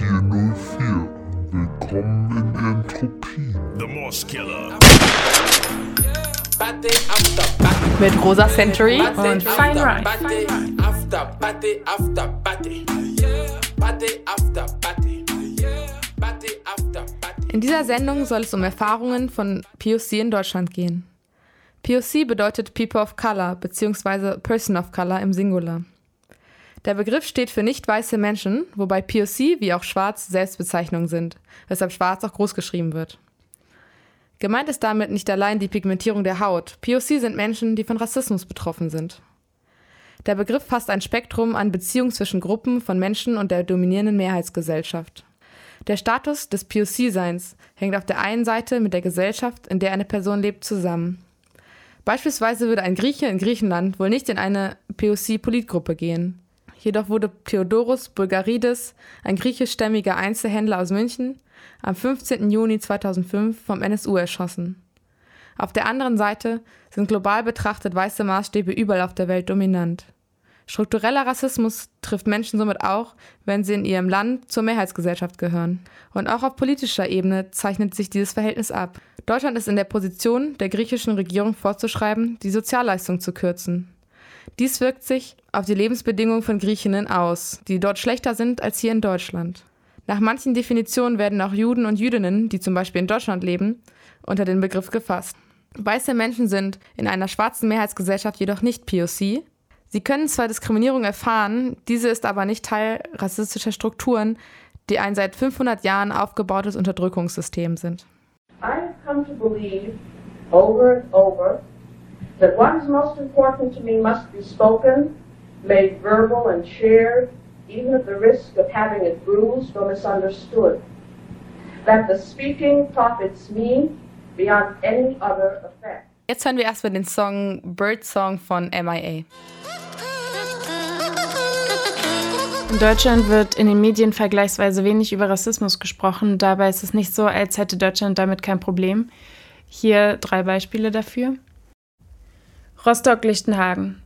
404. Willkommen in Entropie. The Moss Killer. Mit Rosa Century und Fine. After party after party. Party after party. Party after party. In dieser Sendung soll es um Erfahrungen von POC in Deutschland gehen. POC bedeutet People of Color bzw. Person of Color im Singular. Der Begriff steht für nicht weiße Menschen, wobei POC wie auch Schwarz Selbstbezeichnungen sind, weshalb Schwarz auch groß geschrieben wird. Gemeint ist damit nicht allein die Pigmentierung der Haut. POC sind Menschen, die von Rassismus betroffen sind. Der Begriff fasst ein Spektrum an Beziehungen zwischen Gruppen von Menschen und der dominierenden Mehrheitsgesellschaft. Der Status des POC-Seins hängt auf der einen Seite mit der Gesellschaft, in der eine Person lebt, zusammen. Beispielsweise würde ein Grieche in Griechenland wohl nicht in eine POC-Politgruppe gehen. Jedoch wurde Theodoros Bulgarides, ein griechischstämmiger Einzelhändler aus München, am 15. Juni 2005 vom NSU erschossen. Auf der anderen Seite sind global betrachtet weiße Maßstäbe überall auf der Welt dominant. Struktureller Rassismus trifft Menschen somit auch, wenn sie in ihrem Land zur Mehrheitsgesellschaft gehören. Und auch auf politischer Ebene zeichnet sich dieses Verhältnis ab. Deutschland ist in der Position, der griechischen Regierung vorzuschreiben, die Sozialleistung zu kürzen. Dies wirkt sich auf die Lebensbedingungen von Griechinnen aus, die dort schlechter sind als hier in Deutschland. Nach manchen Definitionen werden auch Juden und Jüdinnen, die zum Beispiel in Deutschland leben, unter den Begriff gefasst. Weiße Menschen sind in einer schwarzen Mehrheitsgesellschaft jedoch nicht POC. Sie können zwar Diskriminierung erfahren, diese ist aber nicht Teil rassistischer Strukturen, die ein seit 500 Jahren aufgebautes Unterdrückungssystem sind. I've come to believe over and over that what is most important to me must be spoken, made verbal, and shared, even at the risk of having it bruised or misunderstood. That the speaking profits me beyond any other effect. Jetzt hören wir erstmal den Song Bird Song von MIA. In Deutschland wird in den Medien vergleichsweise wenig über Rassismus gesprochen. Dabei ist es nicht so, als hätte Deutschland damit kein Problem. Hier drei Beispiele dafür. Rostock-Lichtenhagen.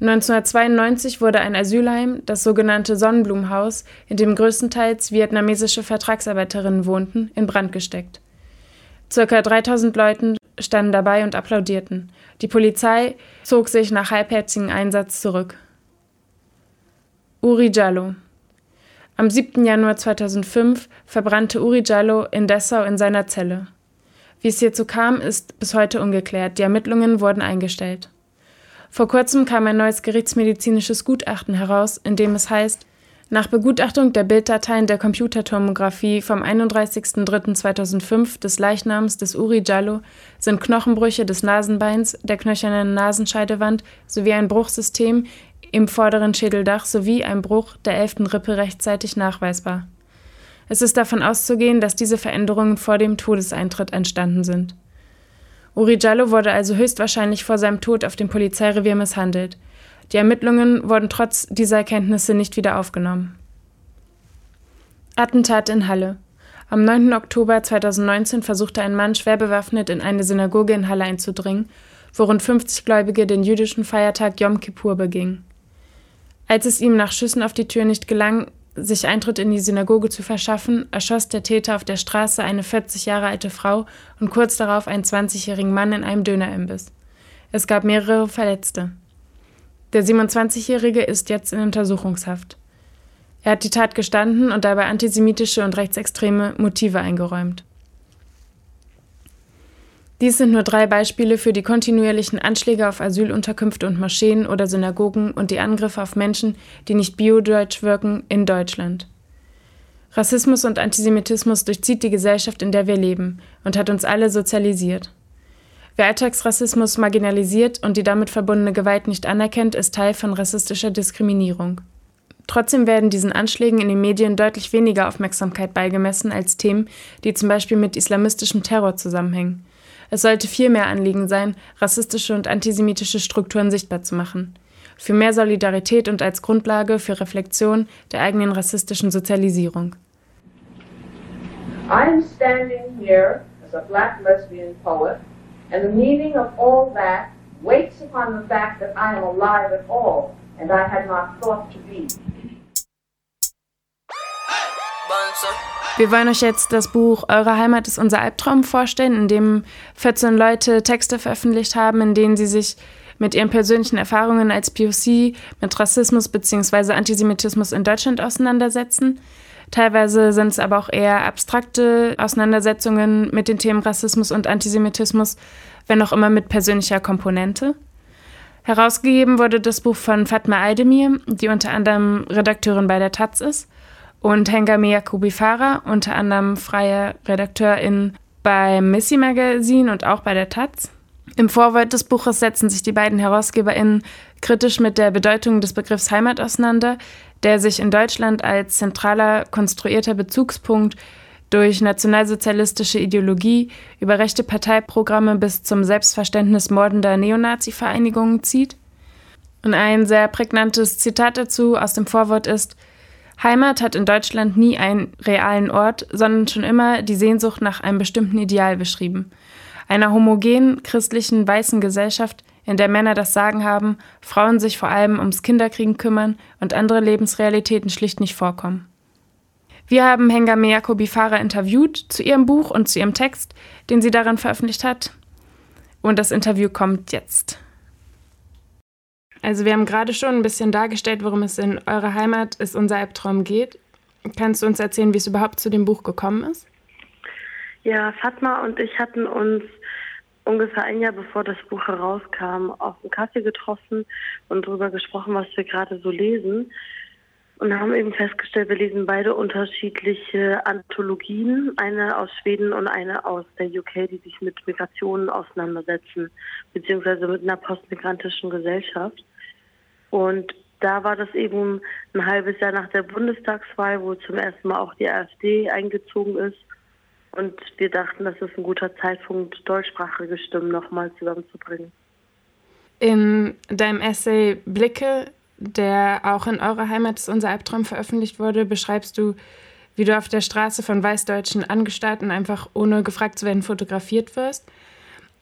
1992 wurde ein Asylheim, das sogenannte Sonnenblumenhaus, in dem größtenteils vietnamesische Vertragsarbeiterinnen wohnten, in Brand gesteckt. Circa 3000 Leuten standen dabei und applaudierten. Die Polizei zog sich nach halbherzigen Einsatz zurück. Uri Jallo. Am 7. Januar 2005 verbrannte Uri Jallo in Dessau in seiner Zelle. Wie es hierzu kam, ist bis heute ungeklärt. Die Ermittlungen wurden eingestellt. Vor kurzem kam ein neues gerichtsmedizinisches Gutachten heraus, in dem es heißt, nach Begutachtung der Bilddateien der Computertomographie vom 31.03.2005 des Leichnams des Uri Jallo sind Knochenbrüche des Nasenbeins, der knöchernen Nasenscheidewand sowie ein Bruchsystem im vorderen Schädeldach sowie ein Bruch der elften Rippe rechtzeitig nachweisbar. Es ist davon auszugehen, dass diese Veränderungen vor dem Todeseintritt entstanden sind. Uri Jallo wurde also höchstwahrscheinlich vor seinem Tod auf dem Polizeirevier misshandelt. Die Ermittlungen wurden trotz dieser Erkenntnisse nicht wieder aufgenommen. Attentat in Halle. Am 9. Oktober 2019 versuchte ein Mann schwer bewaffnet in eine Synagoge in Halle einzudringen, wo rund 50 Gläubige den jüdischen Feiertag Yom Kippur begingen. Als es ihm nach Schüssen auf die Tür nicht gelang, sich Eintritt in die Synagoge zu verschaffen, erschoss der Täter auf der Straße eine 40 Jahre alte Frau und kurz darauf einen 20-jährigen Mann in einem Dönerimbiss. Es gab mehrere Verletzte. Der 27-Jährige ist jetzt in Untersuchungshaft. Er hat die Tat gestanden und dabei antisemitische und rechtsextreme Motive eingeräumt. Dies sind nur drei Beispiele für die kontinuierlichen Anschläge auf Asylunterkünfte und Moscheen oder Synagogen und die Angriffe auf Menschen, die nicht biodeutsch wirken, in Deutschland. Rassismus und Antisemitismus durchzieht die Gesellschaft, in der wir leben, und hat uns alle sozialisiert. Wer Alltagsrassismus marginalisiert und die damit verbundene Gewalt nicht anerkennt, ist Teil von rassistischer Diskriminierung. Trotzdem werden diesen Anschlägen in den Medien deutlich weniger Aufmerksamkeit beigemessen als Themen, die zum Beispiel mit islamistischem Terror zusammenhängen. Es sollte viel mehr Anliegen sein, rassistische und antisemitische Strukturen sichtbar zu machen. Für mehr Solidarität und als Grundlage für Reflexion der eigenen rassistischen Sozialisierung. I'm standing here as a black lesbian poet, and the meaning of all that waits upon the fact that I am alive at all, and I had not thought to be. Wir wollen euch jetzt das Buch Eure Heimat ist unser Albtraum vorstellen, in dem 14 Leute Texte veröffentlicht haben, in denen sie sich mit ihren persönlichen Erfahrungen als POC mit Rassismus bzw. Antisemitismus in Deutschland auseinandersetzen. Teilweise sind es aber auch eher abstrakte Auseinandersetzungen mit den Themen Rassismus und Antisemitismus, wenn auch immer mit persönlicher Komponente. Herausgegeben wurde das Buch von Fatma Aldemir, die unter anderem Redakteurin bei der Taz ist, und Hengame Yakubi Farah, unter anderem freie Redakteurin beim Missy Magazine und auch bei der Taz. Im Vorwort des Buches setzen sich die beiden HerausgeberInnen kritisch mit der Bedeutung des Begriffs Heimat auseinander, der sich in Deutschland als zentraler konstruierter Bezugspunkt durch nationalsozialistische Ideologie über rechte Parteiprogramme bis zum Selbstverständnis mordender Neonazi-Vereinigungen zieht. Und ein sehr prägnantes Zitat dazu aus dem Vorwort ist, Heimat hat in Deutschland nie einen realen Ort, sondern schon immer die Sehnsucht nach einem bestimmten Ideal beschrieben. Einer homogenen, christlichen, weißen Gesellschaft, in der Männer das Sagen haben, Frauen sich vor allem ums Kinderkriegen kümmern und andere Lebensrealitäten schlicht nicht vorkommen. Wir haben Hengame Jacobi Farah interviewt zu ihrem Buch und zu ihrem Text, den sie darin veröffentlicht hat. Und das Interview kommt jetzt. Also wir haben gerade schon ein bisschen dargestellt, worum es in eurer Heimat ist unser Albtraum geht. Kannst du uns erzählen, wie es überhaupt zu dem Buch gekommen ist? Ja, Fatma und ich hatten uns ungefähr ein Jahr bevor das Buch herauskam auf einen Kaffee getroffen und darüber gesprochen, was wir gerade so lesen und haben eben festgestellt, wir lesen beide unterschiedliche Anthologien, eine aus Schweden und eine aus der UK, die sich mit Migrationen auseinandersetzen, beziehungsweise mit einer postmigrantischen Gesellschaft. Und da war das eben ein halbes Jahr nach der Bundestagswahl, wo zum ersten Mal auch die AfD eingezogen ist. Und wir dachten, das ist ein guter Zeitpunkt, deutschsprachige Stimmen nochmal zusammenzubringen. In deinem Essay Blicke der auch in eurer Heimat ist unser Albtraum veröffentlicht wurde, beschreibst du, wie du auf der Straße von weißdeutschen Angestalten einfach ohne gefragt zu werden fotografiert wirst.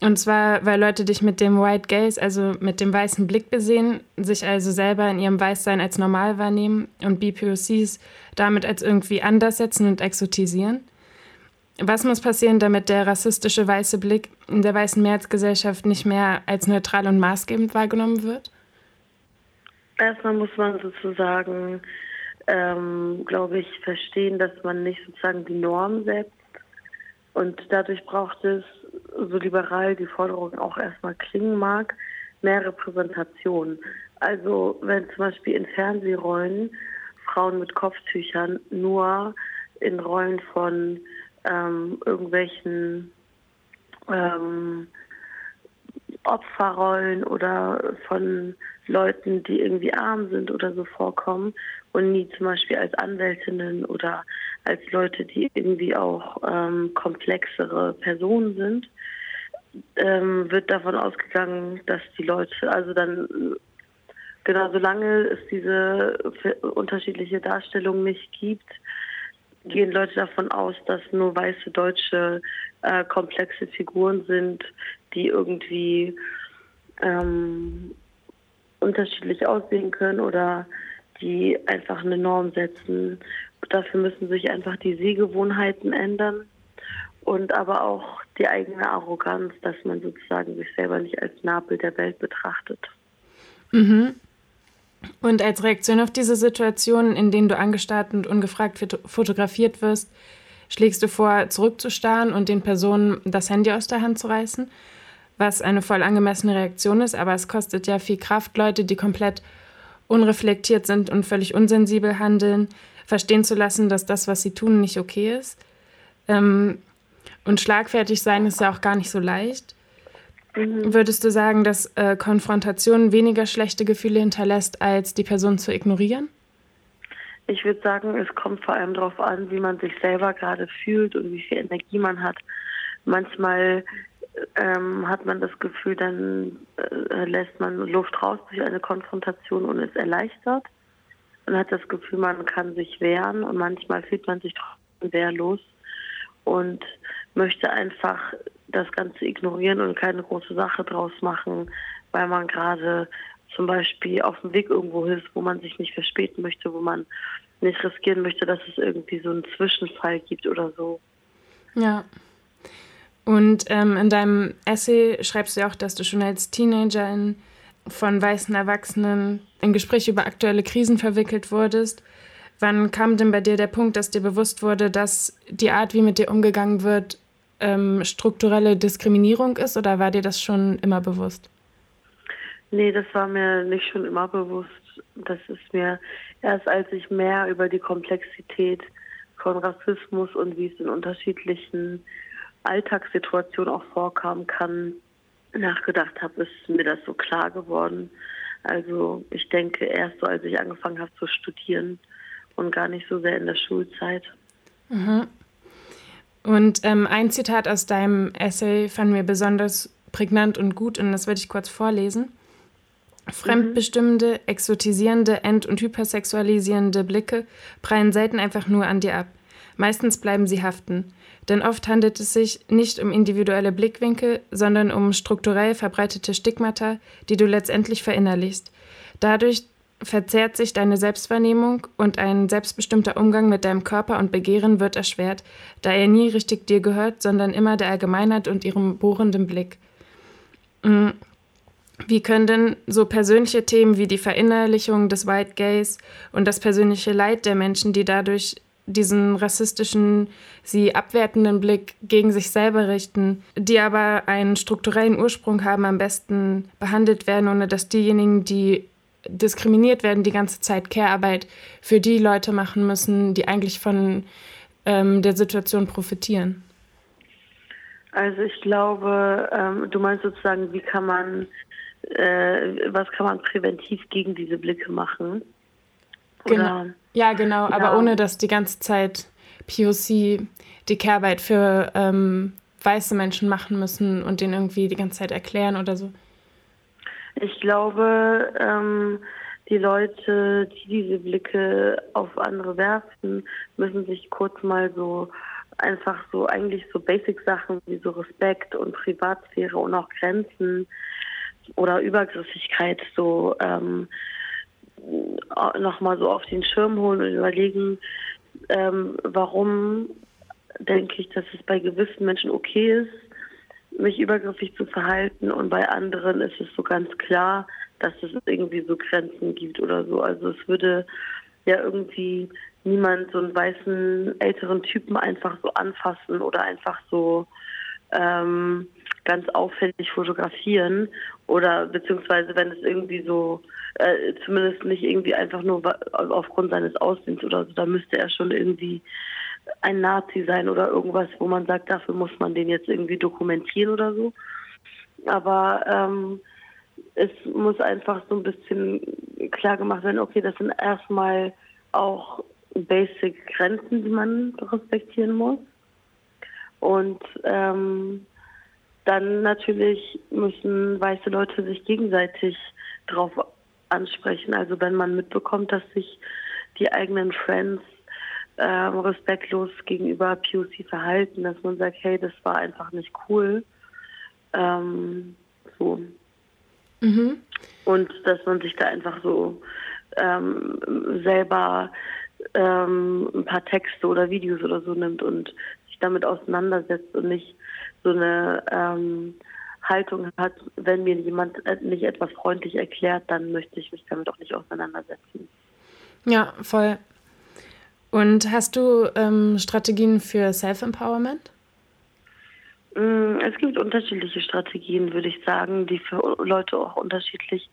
Und zwar, weil Leute dich mit dem White Gaze, also mit dem weißen Blick besehen, sich also selber in ihrem Weißsein als normal wahrnehmen und BPOCs damit als irgendwie anders setzen und exotisieren. Was muss passieren, damit der rassistische weiße Blick in der weißen Mehrheitsgesellschaft nicht mehr als neutral und maßgebend wahrgenommen wird? Erstmal muss man sozusagen, ähm, glaube ich, verstehen, dass man nicht sozusagen die Norm setzt. Und dadurch braucht es, so liberal die Forderung auch erstmal klingen mag, mehr Repräsentation. Also wenn zum Beispiel in Fernsehrollen Frauen mit Kopftüchern nur in Rollen von ähm, irgendwelchen ähm, Opferrollen oder von Leuten, die irgendwie arm sind oder so vorkommen und nie zum Beispiel als Anwältinnen oder als Leute, die irgendwie auch ähm, komplexere Personen sind, ähm, wird davon ausgegangen, dass die Leute, also dann genau solange es diese unterschiedliche Darstellung nicht gibt, gehen Leute davon aus, dass nur weiße deutsche äh, komplexe Figuren sind, die irgendwie ähm, unterschiedlich aussehen können oder die einfach eine Norm setzen. Dafür müssen sich einfach die Sehgewohnheiten ändern und aber auch die eigene Arroganz, dass man sozusagen sich selber nicht als Nabel der Welt betrachtet. Mhm. Und als Reaktion auf diese Situation, in denen du angestarrt und ungefragt fotografiert wirst, schlägst du vor, zurückzustarren und den Personen das Handy aus der Hand zu reißen? was eine voll angemessene Reaktion ist, aber es kostet ja viel Kraft, Leute, die komplett unreflektiert sind und völlig unsensibel handeln, verstehen zu lassen, dass das, was sie tun, nicht okay ist. Ähm, und schlagfertig sein ist ja auch gar nicht so leicht. Mhm. Würdest du sagen, dass äh, Konfrontation weniger schlechte Gefühle hinterlässt, als die Person zu ignorieren? Ich würde sagen, es kommt vor allem darauf an, wie man sich selber gerade fühlt und wie viel Energie man hat. Manchmal ähm, hat man das Gefühl, dann äh, lässt man Luft raus durch eine Konfrontation und ist erleichtert. Man hat das Gefühl, man kann sich wehren und manchmal fühlt man sich trotzdem wehrlos und möchte einfach das Ganze ignorieren und keine große Sache draus machen, weil man gerade zum Beispiel auf dem Weg irgendwo ist, wo man sich nicht verspäten möchte, wo man nicht riskieren möchte, dass es irgendwie so einen Zwischenfall gibt oder so. Ja. Und ähm, in deinem Essay schreibst du auch, dass du schon als Teenagerin von weißen Erwachsenen in Gespräche über aktuelle Krisen verwickelt wurdest. Wann kam denn bei dir der Punkt, dass dir bewusst wurde, dass die Art, wie mit dir umgegangen wird, ähm, strukturelle Diskriminierung ist oder war dir das schon immer bewusst? Nee, das war mir nicht schon immer bewusst. Das ist mir erst als ich mehr über die Komplexität von Rassismus und wie es in unterschiedlichen Alltagssituationen auch vorkommen kann, nachgedacht habe, ist mir das so klar geworden. Also ich denke erst so, als ich angefangen habe zu studieren und gar nicht so sehr in der Schulzeit. Mhm. Und ähm, ein Zitat aus deinem Essay fand mir besonders prägnant und gut und das werde ich kurz vorlesen. Fremdbestimmende, exotisierende, ent- und hypersexualisierende Blicke prallen selten einfach nur an dir ab. Meistens bleiben sie haften. Denn oft handelt es sich nicht um individuelle Blickwinkel, sondern um strukturell verbreitete Stigmata, die du letztendlich verinnerlichst. Dadurch verzerrt sich deine Selbstwahrnehmung und ein selbstbestimmter Umgang mit deinem Körper und Begehren wird erschwert, da er nie richtig dir gehört, sondern immer der Allgemeinheit und ihrem bohrenden Blick. Mm. Wie können denn so persönliche Themen wie die Verinnerlichung des White Gays und das persönliche Leid der Menschen, die dadurch diesen rassistischen, sie abwertenden Blick gegen sich selber richten, die aber einen strukturellen Ursprung haben, am besten behandelt werden, ohne dass diejenigen, die diskriminiert werden, die ganze Zeit Care-Arbeit für die Leute machen müssen, die eigentlich von ähm, der Situation profitieren. Also ich glaube, ähm, du meinst sozusagen, wie kann man, äh, was kann man präventiv gegen diese Blicke machen? Genau. Ja, genau, aber ja. ohne dass die ganze Zeit POC die Kehrarbeit für ähm, weiße Menschen machen müssen und denen irgendwie die ganze Zeit erklären oder so. Ich glaube, ähm, die Leute, die diese Blicke auf andere werfen, müssen sich kurz mal so einfach so eigentlich so Basic-Sachen wie so Respekt und Privatsphäre und auch Grenzen oder Übergriffigkeit so ähm, nochmal so auf den Schirm holen und überlegen, ähm, warum denke ich, dass es bei gewissen Menschen okay ist, mich übergriffig zu verhalten und bei anderen ist es so ganz klar, dass es irgendwie so Grenzen gibt oder so. Also es würde ja irgendwie niemand so einen weißen älteren Typen einfach so anfassen oder einfach so ähm, ganz auffällig fotografieren oder beziehungsweise wenn es irgendwie so äh, zumindest nicht irgendwie einfach nur aufgrund seines Aussehens oder so, da müsste er schon irgendwie ein Nazi sein oder irgendwas, wo man sagt, dafür muss man den jetzt irgendwie dokumentieren oder so. Aber ähm, es muss einfach so ein bisschen klar gemacht werden, okay, das sind erstmal auch basic Grenzen, die man respektieren muss. Und ähm, dann natürlich müssen weiße Leute sich gegenseitig darauf ansprechen. Also wenn man mitbekommt, dass sich die eigenen Friends ähm, respektlos gegenüber POC verhalten, dass man sagt, hey, das war einfach nicht cool. Ähm, so. Mhm. Und dass man sich da einfach so ähm, selber ähm, ein paar Texte oder Videos oder so nimmt und sich damit auseinandersetzt und nicht so eine ähm, Haltung hat, wenn mir jemand nicht etwas freundlich erklärt, dann möchte ich mich damit auch nicht auseinandersetzen. Ja, voll. Und hast du ähm, Strategien für Self-Empowerment? Mm, es gibt unterschiedliche Strategien, würde ich sagen, die für Leute auch unterschiedlich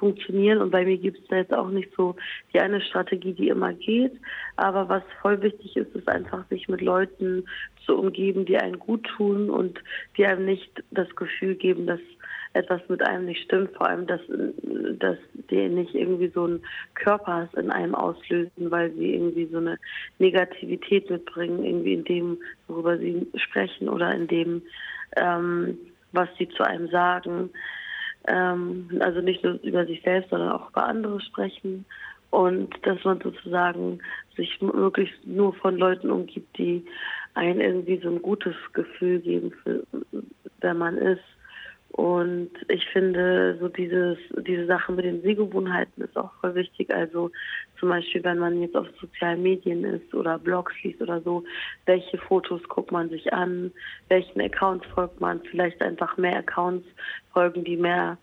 funktionieren. Und bei mir gibt es da jetzt auch nicht so die eine Strategie, die immer geht. Aber was voll wichtig ist, ist einfach, sich mit Leuten zu umgeben, die einen gut tun und die einem nicht das Gefühl geben, dass etwas mit einem nicht stimmt, vor allem, dass, dass die nicht irgendwie so einen Körperhass in einem auslösen, weil sie irgendwie so eine Negativität mitbringen, irgendwie in dem, worüber sie sprechen oder in dem, ähm, was sie zu einem sagen. Ähm, also nicht nur über sich selbst, sondern auch über andere sprechen. Und dass man sozusagen sich möglichst nur von Leuten umgibt, die einen irgendwie so ein gutes Gefühl geben, für, wer man ist. Und ich finde, so dieses, diese Sache mit den Sehgewohnheiten ist auch voll wichtig. Also zum Beispiel, wenn man jetzt auf sozialen Medien ist oder Blogs liest oder so, welche Fotos guckt man sich an, welchen Accounts folgt man, vielleicht einfach mehr Accounts folgen, die mehr,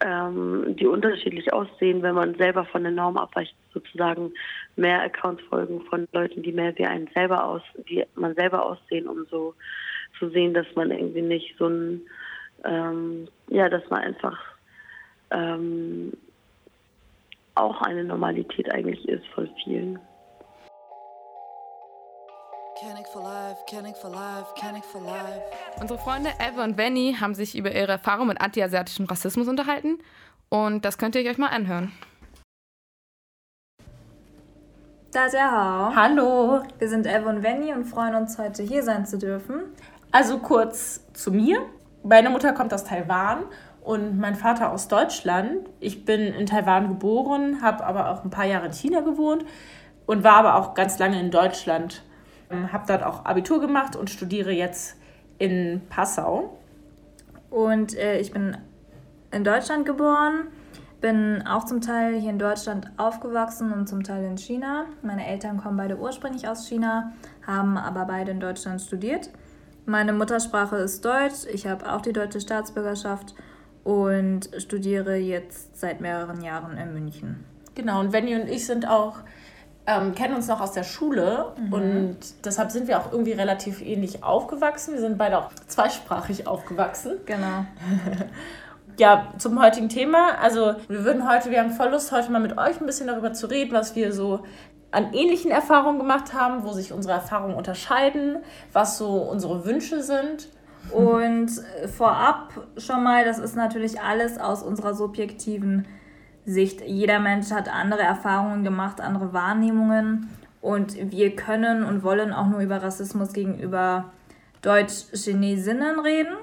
ähm, die unterschiedlich aussehen, wenn man selber von der Norm abweicht, sozusagen mehr Accounts folgen von Leuten, die mehr wie einen selber aus, wie man selber aussehen, um so zu sehen, dass man irgendwie nicht so ein ähm, ja, dass man einfach ähm, auch eine Normalität eigentlich ist von vielen. Unsere Freunde Eva und Venny haben sich über ihre Erfahrung mit antiasiatischem Rassismus unterhalten und das könnt ihr euch mal anhören. Hallo. Wir sind Eva und Venny und freuen uns heute hier sein zu dürfen. Also kurz zu mir. Meine Mutter kommt aus Taiwan und mein Vater aus Deutschland. Ich bin in Taiwan geboren, habe aber auch ein paar Jahre in China gewohnt und war aber auch ganz lange in Deutschland. Ähm, habe dort auch Abitur gemacht und studiere jetzt in Passau. Und äh, ich bin in Deutschland geboren, bin auch zum Teil hier in Deutschland aufgewachsen und zum Teil in China. Meine Eltern kommen beide ursprünglich aus China, haben aber beide in Deutschland studiert. Meine Muttersprache ist Deutsch. Ich habe auch die deutsche Staatsbürgerschaft und studiere jetzt seit mehreren Jahren in München. Genau, und Venny und ich sind auch, ähm, kennen uns noch aus der Schule mhm. und deshalb sind wir auch irgendwie relativ ähnlich aufgewachsen. Wir sind beide auch zweisprachig aufgewachsen. Genau. ja, zum heutigen Thema. Also wir würden heute, wir haben voll Lust, heute mal mit euch ein bisschen darüber zu reden, was wir so an ähnlichen Erfahrungen gemacht haben, wo sich unsere Erfahrungen unterscheiden, was so unsere Wünsche sind. Und vorab schon mal, das ist natürlich alles aus unserer subjektiven Sicht. Jeder Mensch hat andere Erfahrungen gemacht, andere Wahrnehmungen. Und wir können und wollen auch nur über Rassismus gegenüber Deutsch-Chinesinnen reden,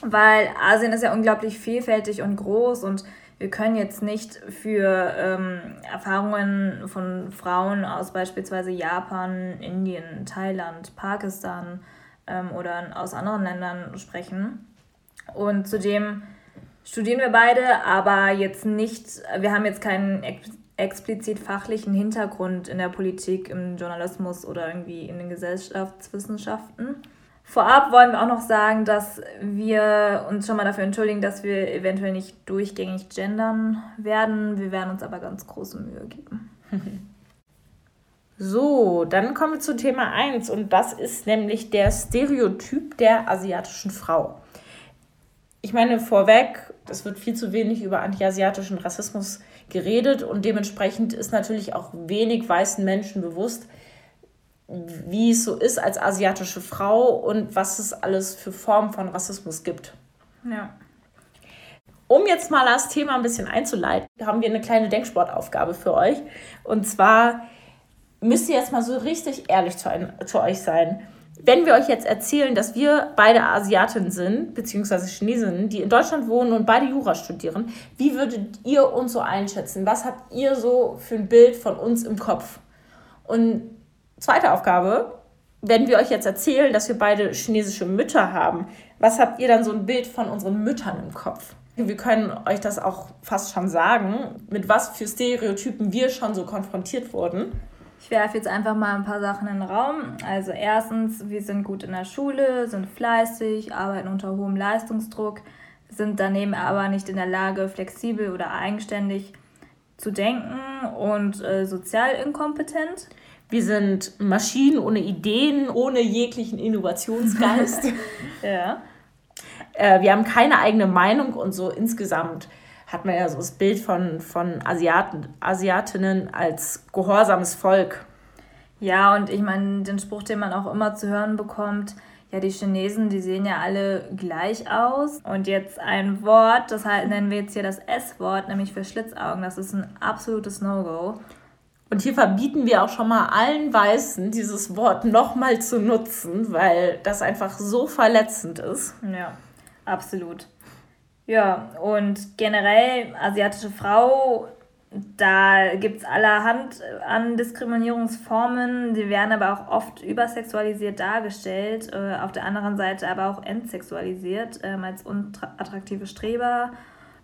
weil Asien ist ja unglaublich vielfältig und groß und wir können jetzt nicht für ähm, Erfahrungen von Frauen aus beispielsweise Japan, Indien, Thailand, Pakistan ähm, oder aus anderen Ländern sprechen. Und zudem studieren wir beide, aber jetzt nicht, wir haben jetzt keinen ex explizit fachlichen Hintergrund in der Politik, im Journalismus oder irgendwie in den Gesellschaftswissenschaften. Vorab wollen wir auch noch sagen, dass wir uns schon mal dafür entschuldigen, dass wir eventuell nicht durchgängig gendern werden. Wir werden uns aber ganz große Mühe geben. So, dann kommen wir zu Thema 1 und das ist nämlich der Stereotyp der asiatischen Frau. Ich meine vorweg, es wird viel zu wenig über antiasiatischen Rassismus geredet und dementsprechend ist natürlich auch wenig weißen Menschen bewusst, wie es so ist als asiatische Frau und was es alles für Formen von Rassismus gibt. Ja. Um jetzt mal das Thema ein bisschen einzuleiten, haben wir eine kleine Denksportaufgabe für euch. Und zwar müsst ihr jetzt mal so richtig ehrlich zu, ein, zu euch sein. Wenn wir euch jetzt erzählen, dass wir beide Asiatinnen sind, beziehungsweise Chinesinnen, die in Deutschland wohnen und beide Jura studieren, wie würdet ihr uns so einschätzen? Was habt ihr so für ein Bild von uns im Kopf? Und Zweite Aufgabe, wenn wir euch jetzt erzählen, dass wir beide chinesische Mütter haben, was habt ihr dann so ein Bild von unseren Müttern im Kopf? Wir können euch das auch fast schon sagen, mit was für Stereotypen wir schon so konfrontiert wurden. Ich werfe jetzt einfach mal ein paar Sachen in den Raum. Also erstens, wir sind gut in der Schule, sind fleißig, arbeiten unter hohem Leistungsdruck, sind daneben aber nicht in der Lage, flexibel oder eigenständig zu denken und äh, sozial inkompetent. Wir sind Maschinen ohne Ideen, ohne jeglichen Innovationsgeist. ja. Äh, wir haben keine eigene Meinung und so insgesamt hat man ja so das Bild von, von Asiaten, Asiatinnen als gehorsames Volk. Ja, und ich meine, den Spruch, den man auch immer zu hören bekommt, ja, die Chinesen, die sehen ja alle gleich aus. Und jetzt ein Wort, das halt nennen wir jetzt hier das S-Wort, nämlich für Schlitzaugen. Das ist ein absolutes No-Go. Und hier verbieten wir auch schon mal allen Weißen, dieses Wort nochmal zu nutzen, weil das einfach so verletzend ist. Ja, absolut. Ja, und generell asiatische Frau da gibt es allerhand an Diskriminierungsformen, die werden aber auch oft übersexualisiert dargestellt, äh, auf der anderen Seite aber auch entsexualisiert äh, als unattraktive Streber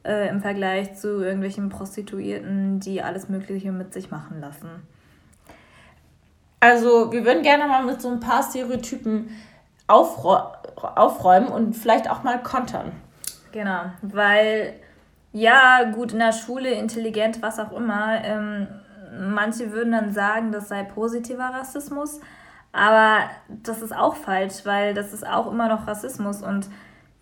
äh, im Vergleich zu irgendwelchen Prostituierten, die alles Mögliche mit sich machen lassen. Also wir würden gerne mal mit so ein paar Stereotypen aufräumen und vielleicht auch mal kontern. Genau, weil ja, gut, in der Schule, intelligent, was auch immer. Ähm, manche würden dann sagen, das sei positiver Rassismus, aber das ist auch falsch, weil das ist auch immer noch Rassismus und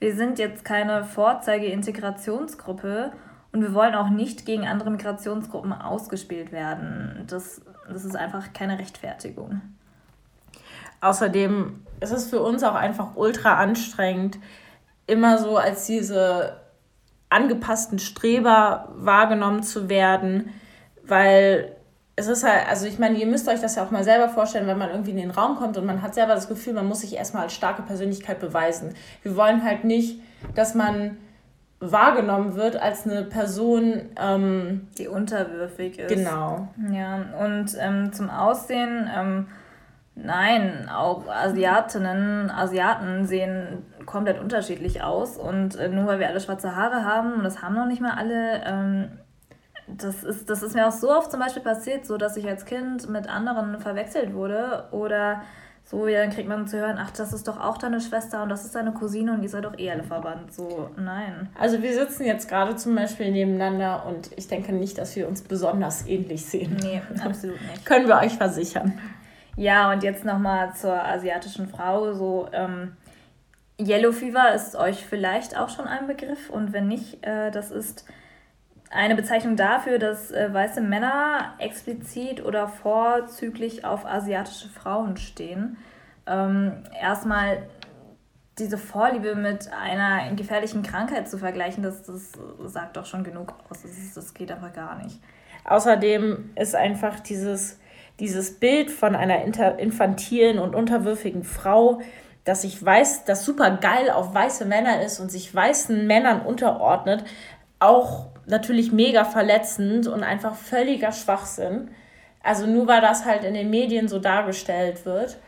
wir sind jetzt keine Vorzeige-Integrationsgruppe und wir wollen auch nicht gegen andere Migrationsgruppen ausgespielt werden. Das, das ist einfach keine Rechtfertigung. Außerdem ist es für uns auch einfach ultra anstrengend, immer so als diese angepassten Streber wahrgenommen zu werden, weil es ist halt, also ich meine, ihr müsst euch das ja auch mal selber vorstellen, wenn man irgendwie in den Raum kommt und man hat selber das Gefühl, man muss sich erstmal als starke Persönlichkeit beweisen. Wir wollen halt nicht, dass man wahrgenommen wird als eine Person, ähm, die unterwürfig ist. Genau. Ja, und ähm, zum Aussehen, ähm, nein, auch Asiatinnen, Asiaten sehen komplett unterschiedlich aus und äh, nur weil wir alle schwarze Haare haben, und das haben noch nicht mal alle, ähm, das ist, das ist mir auch so oft zum Beispiel passiert, so dass ich als Kind mit anderen verwechselt wurde oder so, ja, dann kriegt man zu hören, ach, das ist doch auch deine Schwester und das ist deine Cousine und ihr seid doch eh alle verwandt. So, nein. Also wir sitzen jetzt gerade zum Beispiel nebeneinander und ich denke nicht, dass wir uns besonders ähnlich sehen. Nee, absolut nicht. Können wir euch versichern. Ja, und jetzt nochmal zur asiatischen Frau. So, ähm, Yellow Fever ist euch vielleicht auch schon ein Begriff und wenn nicht, äh, das ist eine Bezeichnung dafür, dass äh, weiße Männer explizit oder vorzüglich auf asiatische Frauen stehen. Ähm, erstmal diese Vorliebe mit einer gefährlichen Krankheit zu vergleichen, das, das sagt doch schon genug aus. Das, ist, das geht einfach gar nicht. Außerdem ist einfach dieses, dieses Bild von einer infantilen und unterwürfigen Frau, dass ich weiß, dass super geil auf weiße Männer ist und sich weißen Männern unterordnet, auch natürlich mega verletzend und einfach völliger Schwachsinn. Also nur weil das halt in den Medien so dargestellt wird,